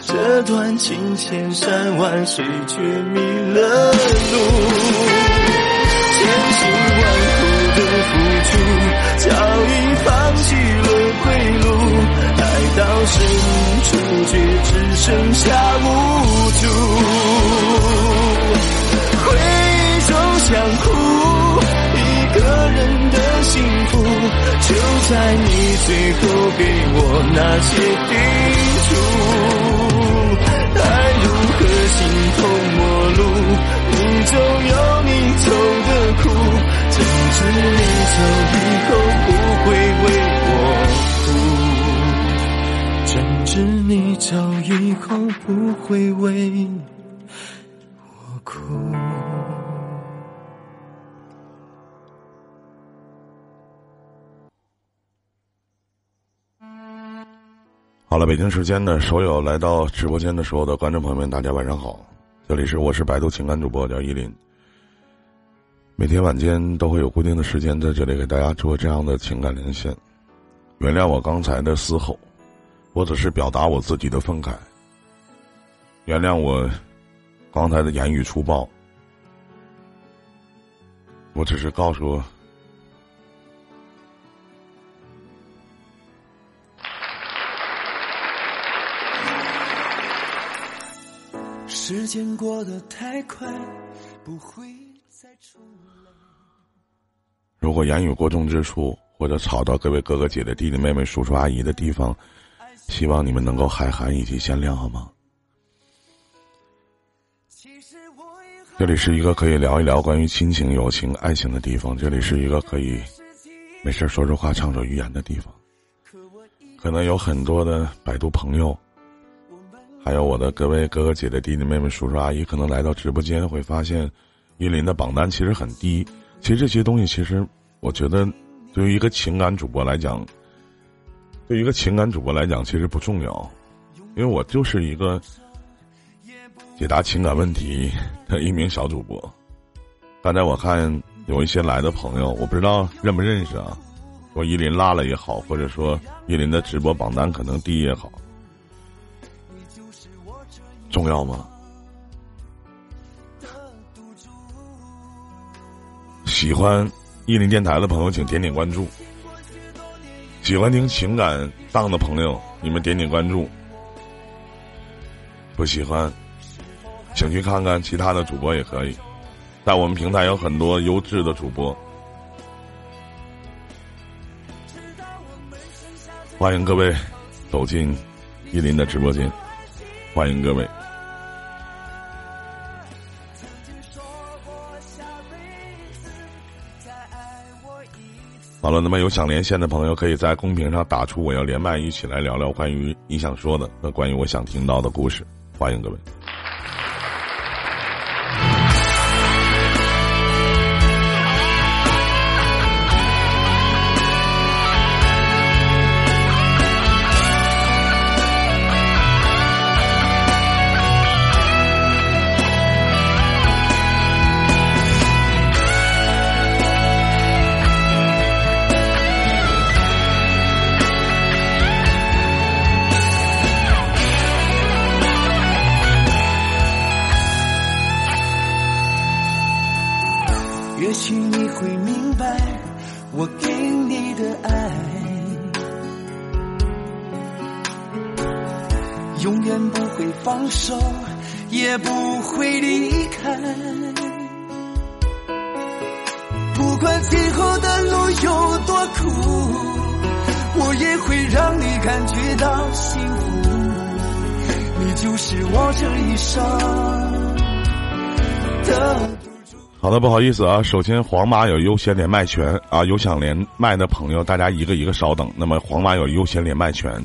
这段情千山万水却迷了路。千辛万苦的付出早已放弃了归路爱到深处却只剩下无助。回忆总想哭一个人的幸福就在你最后。给我那些叮嘱。爱如何形同陌路，你总有你走的苦，怎知你走以后不会为我哭？怎知你走以后不会为我哭？好了，北京时间的所有来到直播间的所有的观众朋友们，大家晚上好，这里是我是百度情感主播叫依林。每天晚间都会有固定的时间在这里给大家做这样的情感连线。原谅我刚才的嘶吼，我只是表达我自己的愤慨。原谅我刚才的言语粗暴，我只是告诉时间过得太快，不会再重来。如果言语过重之处，或者吵到各位哥哥姐姐、弟弟妹妹、叔叔阿姨的地方，希望你们能够海涵以及见谅，好吗？这里是一个可以聊一聊关于亲情、友情、爱情的地方，这里是一个可以没事说说话、畅所欲言的地方。可能有很多的百度朋友，还有我的各位哥哥姐姐、弟弟妹妹、叔叔阿姨，可能来到直播间会发现，依林的榜单其实很低。其实这些东西，其实我觉得，对于一个情感主播来讲，对于一个情感主播来讲，其实不重要，因为我就是一个解答情感问题的一名小主播。刚才我看有一些来的朋友，我不知道认不认识啊，说依林拉了也好，或者说依林的直播榜单可能低也好，重要吗？喜欢意林电台的朋友，请点点关注；喜欢听情感档的朋友，你们点点关注。不喜欢，请去看看其他的主播也可以，在我们平台有很多优质的主播，欢迎各位走进意林的直播间，欢迎各位。好了，那么有想连线的朋友，可以在公屏上打出“我要连麦”，一起来聊聊关于你想说的和关于我想听到的故事。欢迎各位。不好意思啊，首先皇马有优先连麦权啊，有想连麦的朋友，大家一个一个稍等。那么皇马有优先连麦权，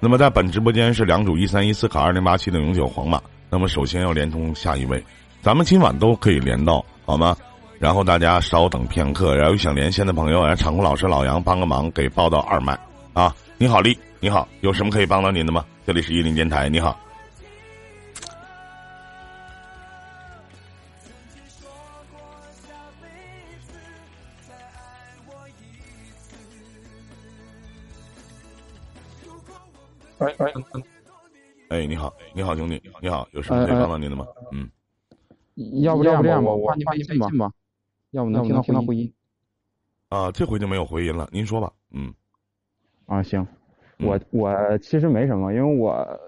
那么在本直播间是两组一三一四卡二零八七的永久皇马。那么首先要连通下一位，咱们今晚都可以连到，好吗？然后大家稍等片刻，然后有想连线的朋友，来场控老师老杨帮个忙，给报到二麦啊。你好，丽，你好，有什么可以帮到您的吗？这里是一零电台，你好。哎哎，哎，你好，你好，兄弟，你好，有什么可以帮到您的吗？嗯，要不这样吧，我我发你发信吧，吧，要不能听到听到回音啊，这回就没有回音了，您说吧。嗯，啊？行，嗯我我其实没什么，因为我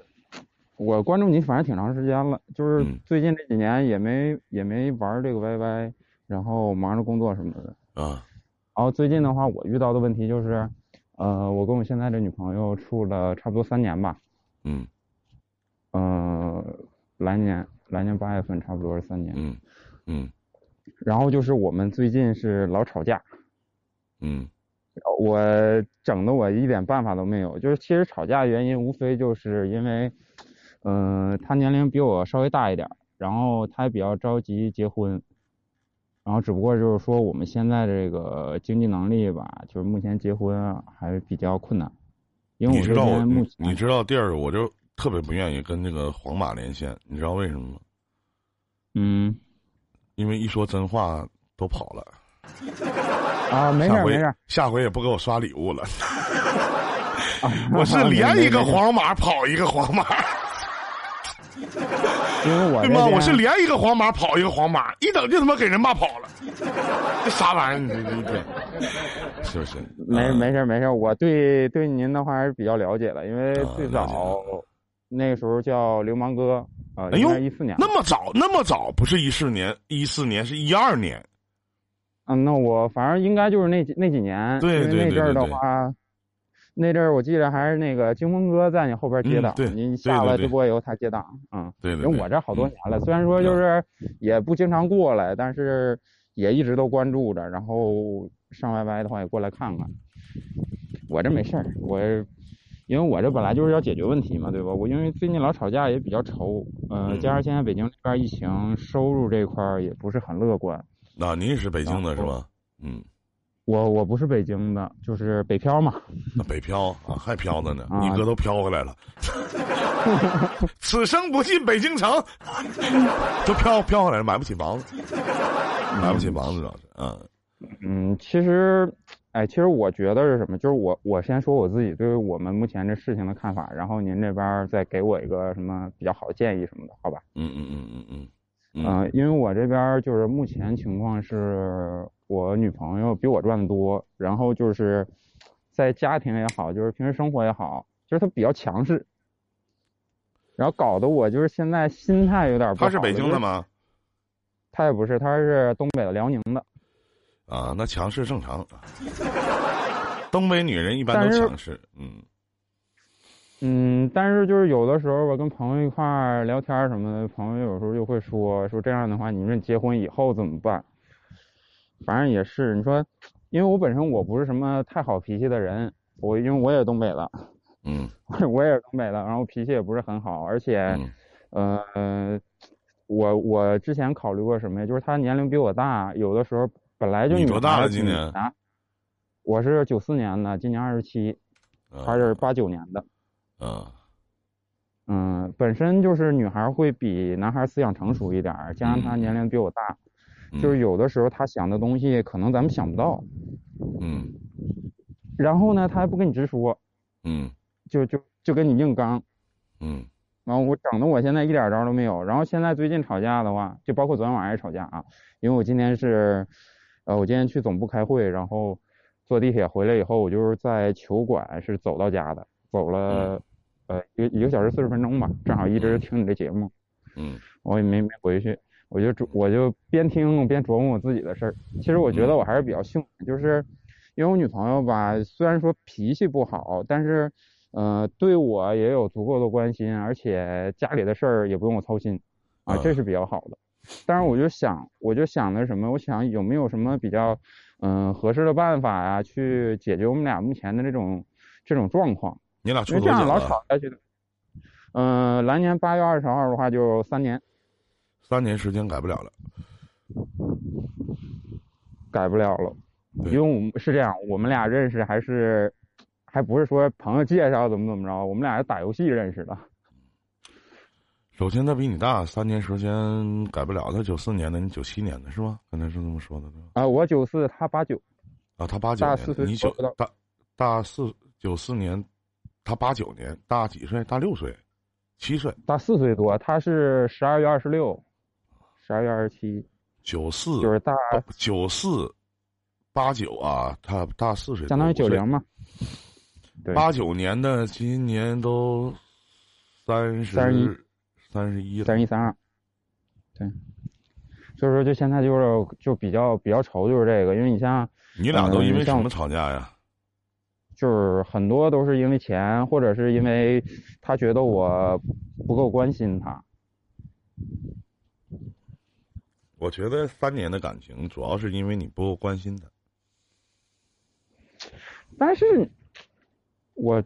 我关注你反正挺长时间了，就是嗯最近这几年也没也没玩这个 YY，然后忙着工作什么的。啊，然后最近的话，我遇到的问题就是，呃，我跟我现在的女朋友处了差不多三年吧，嗯呃，来年来年八月份差不多是三年。嗯嗯然后就是我们最近是老吵架，嗯我整的我一点办法都没有。就是其实吵架原因无非就是因为，嗯、他年龄比我稍微大一点，然后他也比较着急结婚，然后只不过就是说我们现在这个经济能力吧，就是目前结婚啊还是比较困难，因为我你知道你知道第二个我就特别不愿意跟那个皇马连线，你知道为什么吗？嗯因为一说真话都跑了，啊没事没事儿，下回也不给我刷礼物了。啊 我是连一个皇马跑一个皇马，因为我对吗？我是连一个皇马跑一个皇马，一等就他妈给人骂跑了，这啥玩意儿？你这这一天是不是？没啊没事儿没事儿，我对对您的话还是比较了解的，因为最早那个时候叫流氓哥啊，一四年。那么早，那么早，不是一四年，一四年是一二年。嗯，那我反正应该就是那几那几年，对对因为那阵儿对对对的话，那阵儿我记得还是那个京风哥在你后边接档，您下了直播以后他接档，嗯，对对对，因为我这好多年了，虽然说就是也不经常过来，但是也一直都关注着，然后上 YY 的话也过来看看。我这没事儿，我因为我这本来就是要解决问题嘛，对吧？我因为最近老吵架也比较愁，呃，嗯加上现在北京这边疫情，收入这块儿也不是很乐观。那您是北京的是然吧？嗯，我我不是北京的，就是北漂嘛。那北漂啊，还漂着呢，啊你哥都漂回来了。此生不进北京城，都漂漂回来了，买不起房子，买不起房子主要是，嗯嗯，其实，哎，其实我觉得是什么？就是我我先说我自己对于我们目前这事情的看法，然后您这边再给我一个什么比较好的建议什么的，好吧？嗯嗯嗯嗯嗯嗯、嗯因为我这边就是目前情况是我女朋友比我赚的多，然后就是在家庭也好，就是平时生活也好，就是她比较强势，然后搞得我就是现在心态有点不好。她是北京的？吗？她也不是，她是东北的辽宁的。啊，那强势正常。东北女人一般都强势，嗯嗯，但是就是有的时候我跟朋友一块儿聊天什么的，朋友有时候就会说说这样的话，你说你结婚以后怎么办？反正也是，你说，因为我本身我不是什么太好脾气的人，我因为我也东北的，嗯 我也是东北的，然后脾气也不是很好，而且，嗯呃，我我之前考虑过什么呀？就是他年龄比我大，有的时候本来就你多大了今年啊，我是九四年的，今年二十七，嗯，他是八九年的。嗯嗯，本身就是女孩会比男孩思想成熟一点儿，加上她年龄比我大，嗯就是有的时候他想的东西可能咱们想不到，嗯。然后呢，他还不跟你直说，嗯。就就就跟你硬刚，嗯。然后我整的我现在一点招都没有。然后现在最近吵架的话，就包括昨天晚上也吵架啊，因为我今天是，呃，我今天去总部开会，然后坐地铁回来以后，我就是在球馆是走到家的，走了呃一个一个小时四十分钟吧，正好一直听你这节目，嗯。我也没没回去，我就琢我就边听边琢磨我自己的事儿。其实我觉得我还是比较幸运，就是因为我女朋友吧，虽然说脾气不好，但是呃对我也有足够的关心，而且家里的事儿也不用我操心，啊，啊这是比较好的。但是我就想，我就想的什么？我想有没有什么比较嗯、合适的办法呀，去解决我们俩目前的这种这种状况？你俩因为这样老？吵下去的。嗯、来年八月二十号的话就三年。三年时间改不了了。改不了了，因为我们是这样，我们俩认识还是还不是说朋友介绍怎么怎么着，我们俩是打游戏认识的。首先，他比你大三年时间，改不了。他九四年的，你九七年的是吧？刚才是这么说的，对吧？啊，我九四，他八九，啊，他八九年，大四岁你九大大四九四年，他八九年，大几岁？大六岁，七岁。大四岁多，他是十二月二十六，十二月二十七，九四就是大九四八九啊，他大四岁，相当于九零嘛。对，八九年的，今年都三十三十一三十一三十一三二，对，所以说就现在就是就比较比较愁就是这个，因为你像你俩都因为什么吵架呀？就是很多都是因为钱，或者是因为他觉得我不够关心他。我觉得三年的感情主要是因为你不够关心他。但是，我，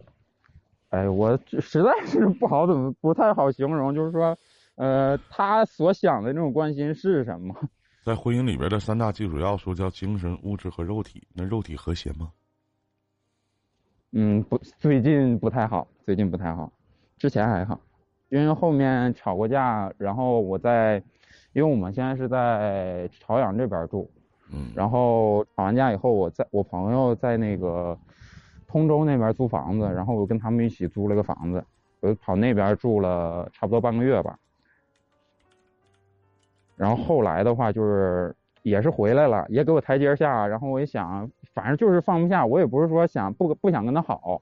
哎，我实在是不好怎么不太好形容，就是说，呃，他所想的那种关心是什么？在婚姻里边的三大基础要素叫精神、物质和肉体。那肉体和谐吗？嗯，不，最近不太好，最近不太好，之前还好，因为后面吵过架，然后我在，因为我们现在是在朝阳这边住，嗯，然后吵完架以后，我在我朋友在那个通州那边租房子，然后我跟他们一起租了个房子，我就跑那边住了差不多半个月吧。然后后来的话就是也是回来了，也给我台阶下，然后我一想，反正就是放不下，我也不是说想不不想跟他好，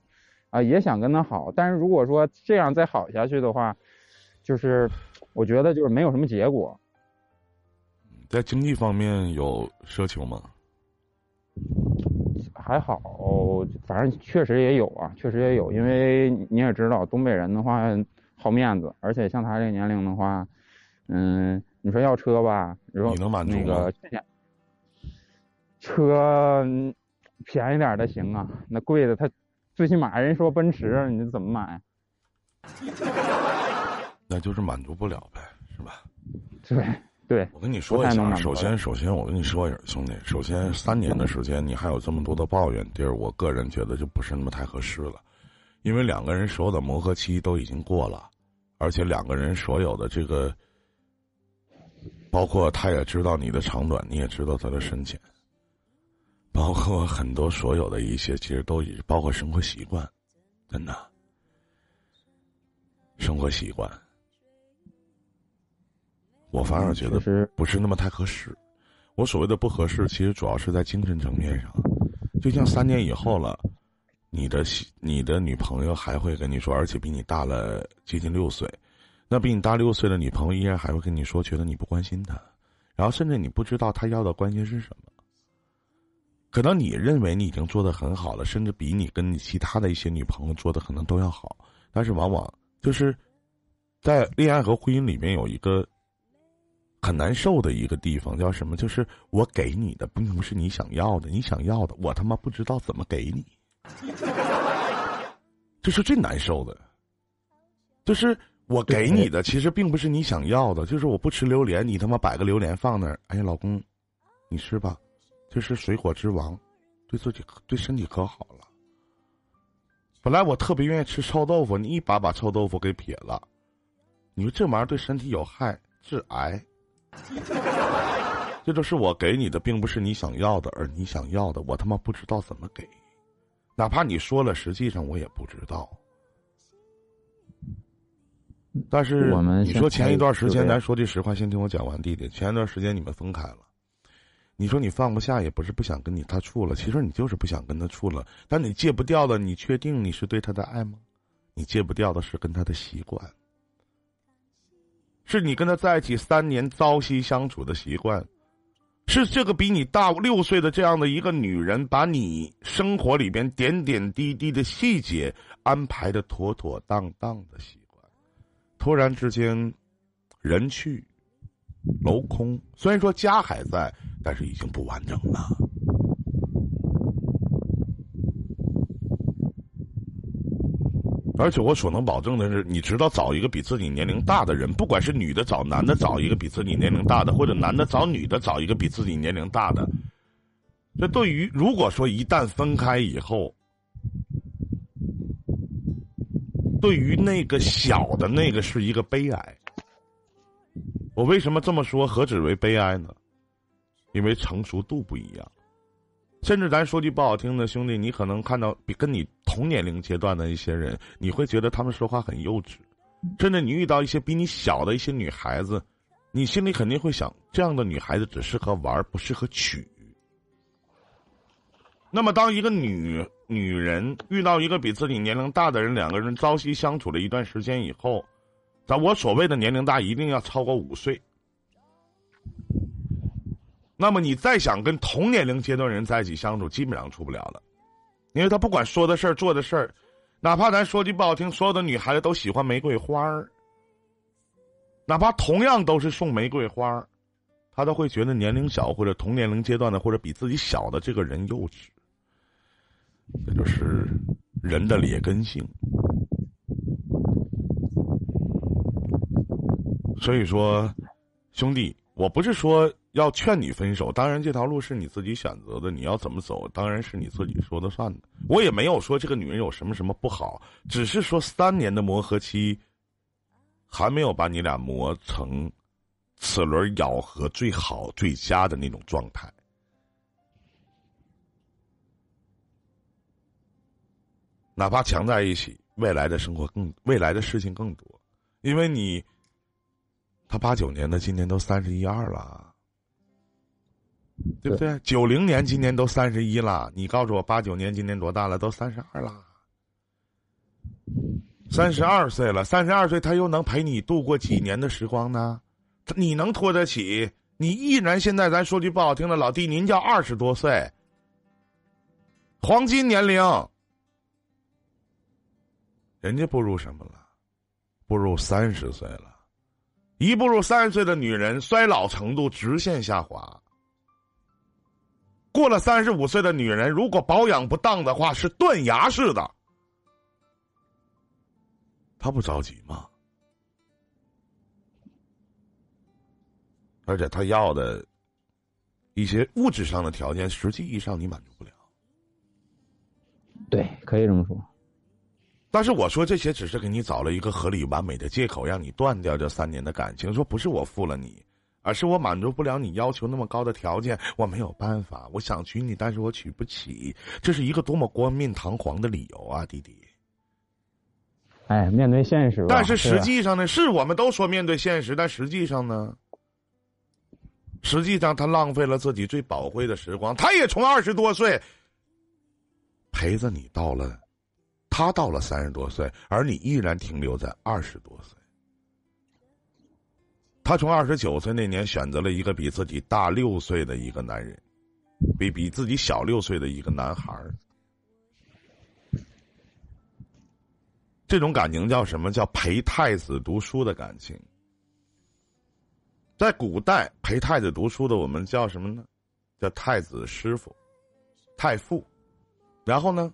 啊、也想跟他好，但是如果说这样再好下去的话，就是我觉得就是没有什么结果。在经济方面有奢求吗？还好，反正确实也有啊，确实也有，因为你也知道，东北人的话好面子，而且像他这个年龄的话，嗯，你说要车吧，你能满足那个车嗯便宜点的行啊，那贵的他最起码人说奔驰，你怎么买？那就是满足不了呗，是吧？对对，我跟你说一下，首先，首先我跟你说一下，兄弟，首先三年的时间，你还有这么多的抱怨，地儿，我个人觉得就不是那么太合适了，因为两个人所有的磨合期都已经过了，而且两个人所有的这个，包括他也知道你的长短，你也知道他的深浅，包括很多所有的一些，其实都已包括生活习惯，真的，生活习惯。我反而觉得不是那么太合适。我所谓的不合适，其实主要是在精神层面上。就像三年以后了，你的你的女朋友还会跟你说，而且比你大了接近六岁，那比你大六岁的女朋友依然还会跟你说，觉得你不关心她，然后甚至你不知道她要的关心是什么。可能你认为你已经做的很好了，甚至比你跟你其他的一些女朋友做的可能都要好，但是往往就是在恋爱和婚姻里面有一个很难受的一个地方，叫什么？就是我给你的并不是你想要的，你想要的我他妈不知道怎么给你，这是最难受的。就是我给你的其实并不是你想要的，就是我不吃榴莲，你他妈摆个榴莲放那儿，哎呀，老公，你吃吧，这是水果之王，对自己对身体可好了。本来我特别愿意吃臭豆腐，你一把把臭豆腐给撇了，你说这玩意儿对身体有害，致癌。这就是我给你的，并不是你想要的，而你想要的，我他妈不知道怎么给。哪怕你说了，实际上我也不知道。但是我们你说前一段时间，咱说句实话，先听我讲完，弟弟。前一段时间你们分开了，你说你放不下，也不是不想跟你他处了，其实你就是不想跟他处了。但你戒不掉的，你确定你是对他的爱吗？你戒不掉的是跟他的习惯，是你跟他在一起三年朝夕相处的习惯，是这个比你大六岁的这样的一个女人，把你生活里边点点滴滴的细节安排的妥妥当当的习惯。突然之间，人去楼空，虽然说家还在，但是已经不完整了。而且我所能保证的是，你知道找一个比自己年龄大的人，不管是女的找男的，找一个比自己年龄大的，或者男的找女的找一个比自己年龄大的。这对于如果说一旦分开以后，对于那个小的那个是一个悲哀。我为什么这么说？何止为悲哀呢？因为成熟度不一样。甚至咱说句不好听的，兄弟，你可能看到比跟你同年龄阶段的一些人，你会觉得他们说话很幼稚。甚至你遇到一些比你小的一些女孩子，你心里肯定会想，这样的女孩子只适合玩，不适合娶。那么，当一个女女人遇到一个比自己年龄大的人，两个人朝夕相处了一段时间以后，咱我所谓的年龄大，一定要超过五岁。那么你再想跟同年龄阶段人在一起相处，基本上处不了了。因为他不管说的事儿、做的事儿，哪怕咱说句不好听，所有的女孩子都喜欢玫瑰花儿，哪怕同样都是送玫瑰花儿，他都会觉得年龄小或者同年龄阶段的或者比自己小的这个人幼稚。这就是人的劣根性。所以说，兄弟，我不是说要劝你分手，当然这条路是你自己选择的，你要怎么走，当然是你自己说的算的。我也没有说这个女人有什么什么不好，只是说三年的磨合期，还没有把你俩磨成齿轮咬合最好、最佳的那种状态。哪怕强在一起，未来的生活更未来的事情更多，因为你。他八九年的，今年都三十一二了，对不对？九零年今年都三十一了，你告诉我八九年今年多大了？都三十二了，三十二岁了，三十二岁他又能陪你度过几年的时光呢？你能拖得起？你依然现在，咱说句不好听的，老弟，您叫二十多岁，黄金年龄，人家步入什么了？步入三十岁了。一步入三十岁的女人，衰老程度直线下滑。过了三十五岁的女人，如果保养不当的话，是断崖式的。他不着急吗？而且他要的一些物质上的条件，实际意义上你满足不了。对，可以这么说。但是我说这些只是给你找了一个合理完美的借口，让你断掉这三年的感情。说不是我负了你，而是我满足不了你要求那么高的条件，我没有办法。我想娶你，但是我娶不起。这是一个多么冠冕堂皇的理由啊，弟弟！哎，面对现实。但是实际上呢，是我们都说面对现实，但实际上呢，实际上他浪费了自己最宝贵的时光。他也从二十多岁陪着你到了。他到了三十多岁，而你依然停留在二十多岁。他从二十九岁那年选择了一个比自己大六岁的一个男人，比比自己小六岁的一个男孩儿。这种感情叫什么？叫陪太子读书的感情。在古代，陪太子读书的我们叫什么呢？叫太子师傅、太傅。然后呢？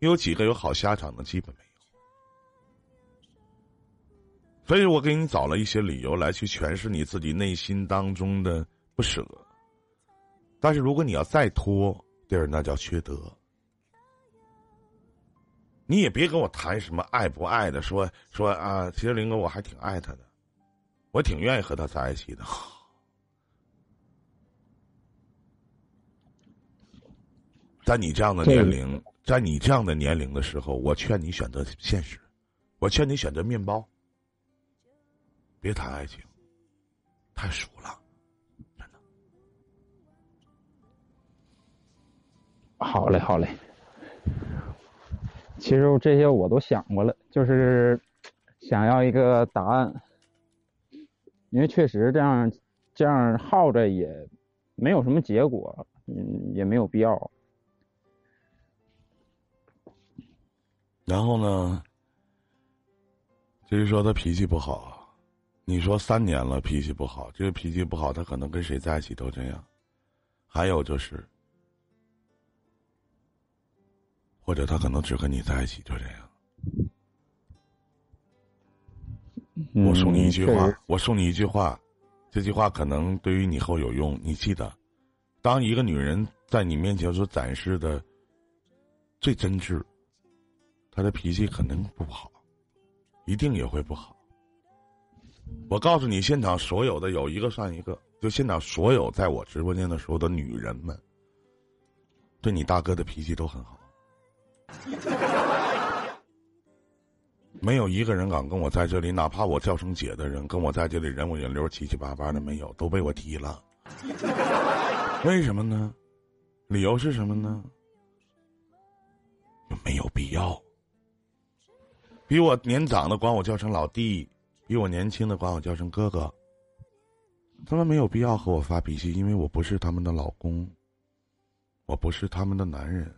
有几个有好下场的？基本没所以我给你找了一些理由来去诠释你自己内心当中的不舍。但是如果你要再拖，第二那叫缺德。你也别跟我谈什么爱不爱的，说说啊，其实林哥我还挺爱他的，我挺愿意和他在一起的。在你这样的年龄。在你这样的年龄的时候，我劝你选择现实，我劝你选择面包，别谈爱情，太熟了，真的。好嘞，好嘞。其实这些我都想过了，就是想要一个答案，因为确实这样这样耗着也没有什么结果，嗯，也没有必要。然后呢？至于说他脾气不好，你说三年了脾气不好，这个脾气不好，他可能跟谁在一起都这样。还有就是，或者他可能只跟你在一起就这样。我送你一句话，我送你一句话，这句话可能对于你以后有用。你记得，当一个女人在你面前所展示的最真挚。她的脾气肯定不好，一定也会不好。我告诉你，现场所有的有一个算一个，就现场所有在我直播间的时候的女人们，对你大哥的脾气都很好，没有一个人敢跟我在这里，哪怕我叫声姐的人，跟我在这里人五人六七七八八的没有，都被我踢了。为什么呢？理由是什么呢？没有必要。比我年长的管我叫声老弟，比我年轻的管我叫声哥哥。他们没有必要和我发脾气因为我不是他们的老公我不是他们的男人。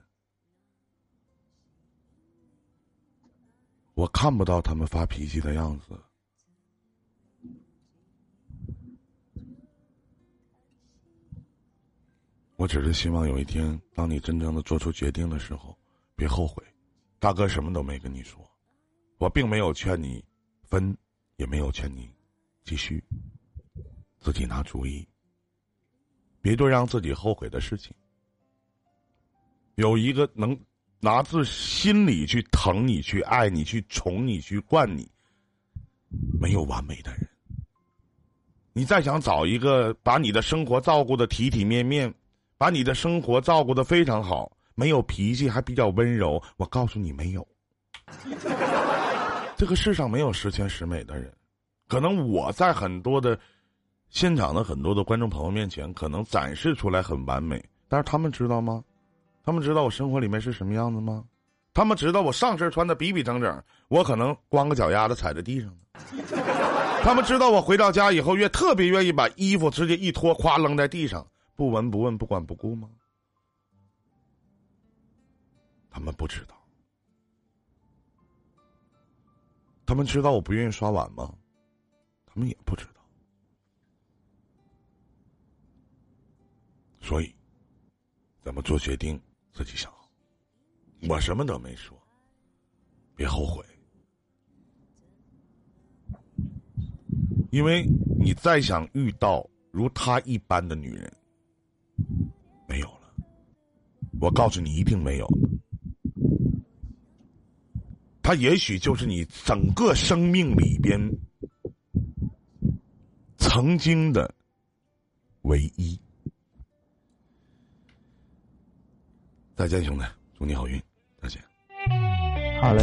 我看不到他们发脾气的样子。我只是希望有一天当你真正的做出决定的时候别后悔大哥什么都没跟你说。我并没有劝你分也没有劝你继续，自己拿主意。别做让自己后悔的事情。有一个能拿自心里去疼你、去爱你、去宠你、去惯你，没有完美的人。你再想找一个把你的生活照顾的体体面面，把你的生活照顾的非常好，没有脾气还比较温柔，我告诉你没有。这个世上没有十全十美的人，可能我在很多的现场的很多的观众朋友面前，可能展示出来很完美，但是他们知道吗？他们知道我生活里面是什么样子吗？他们知道我上身穿的比比整整，我可能光个脚丫子踩在地上呢。他们知道我回到家以后，越特别愿意把衣服直接一脱，咵扔在地上，不闻不问，不管不顾吗？他们不知道。他们知道我不愿意刷碗吗？他们也不知道。所以，怎么做决定，自己想。我什么都没说，别后悔。因为你再想遇到如她一般的女人，没有了。我告诉你，一定没有。他也许就是你整个生命里边曾经的唯一。再见，兄弟，祝你好运。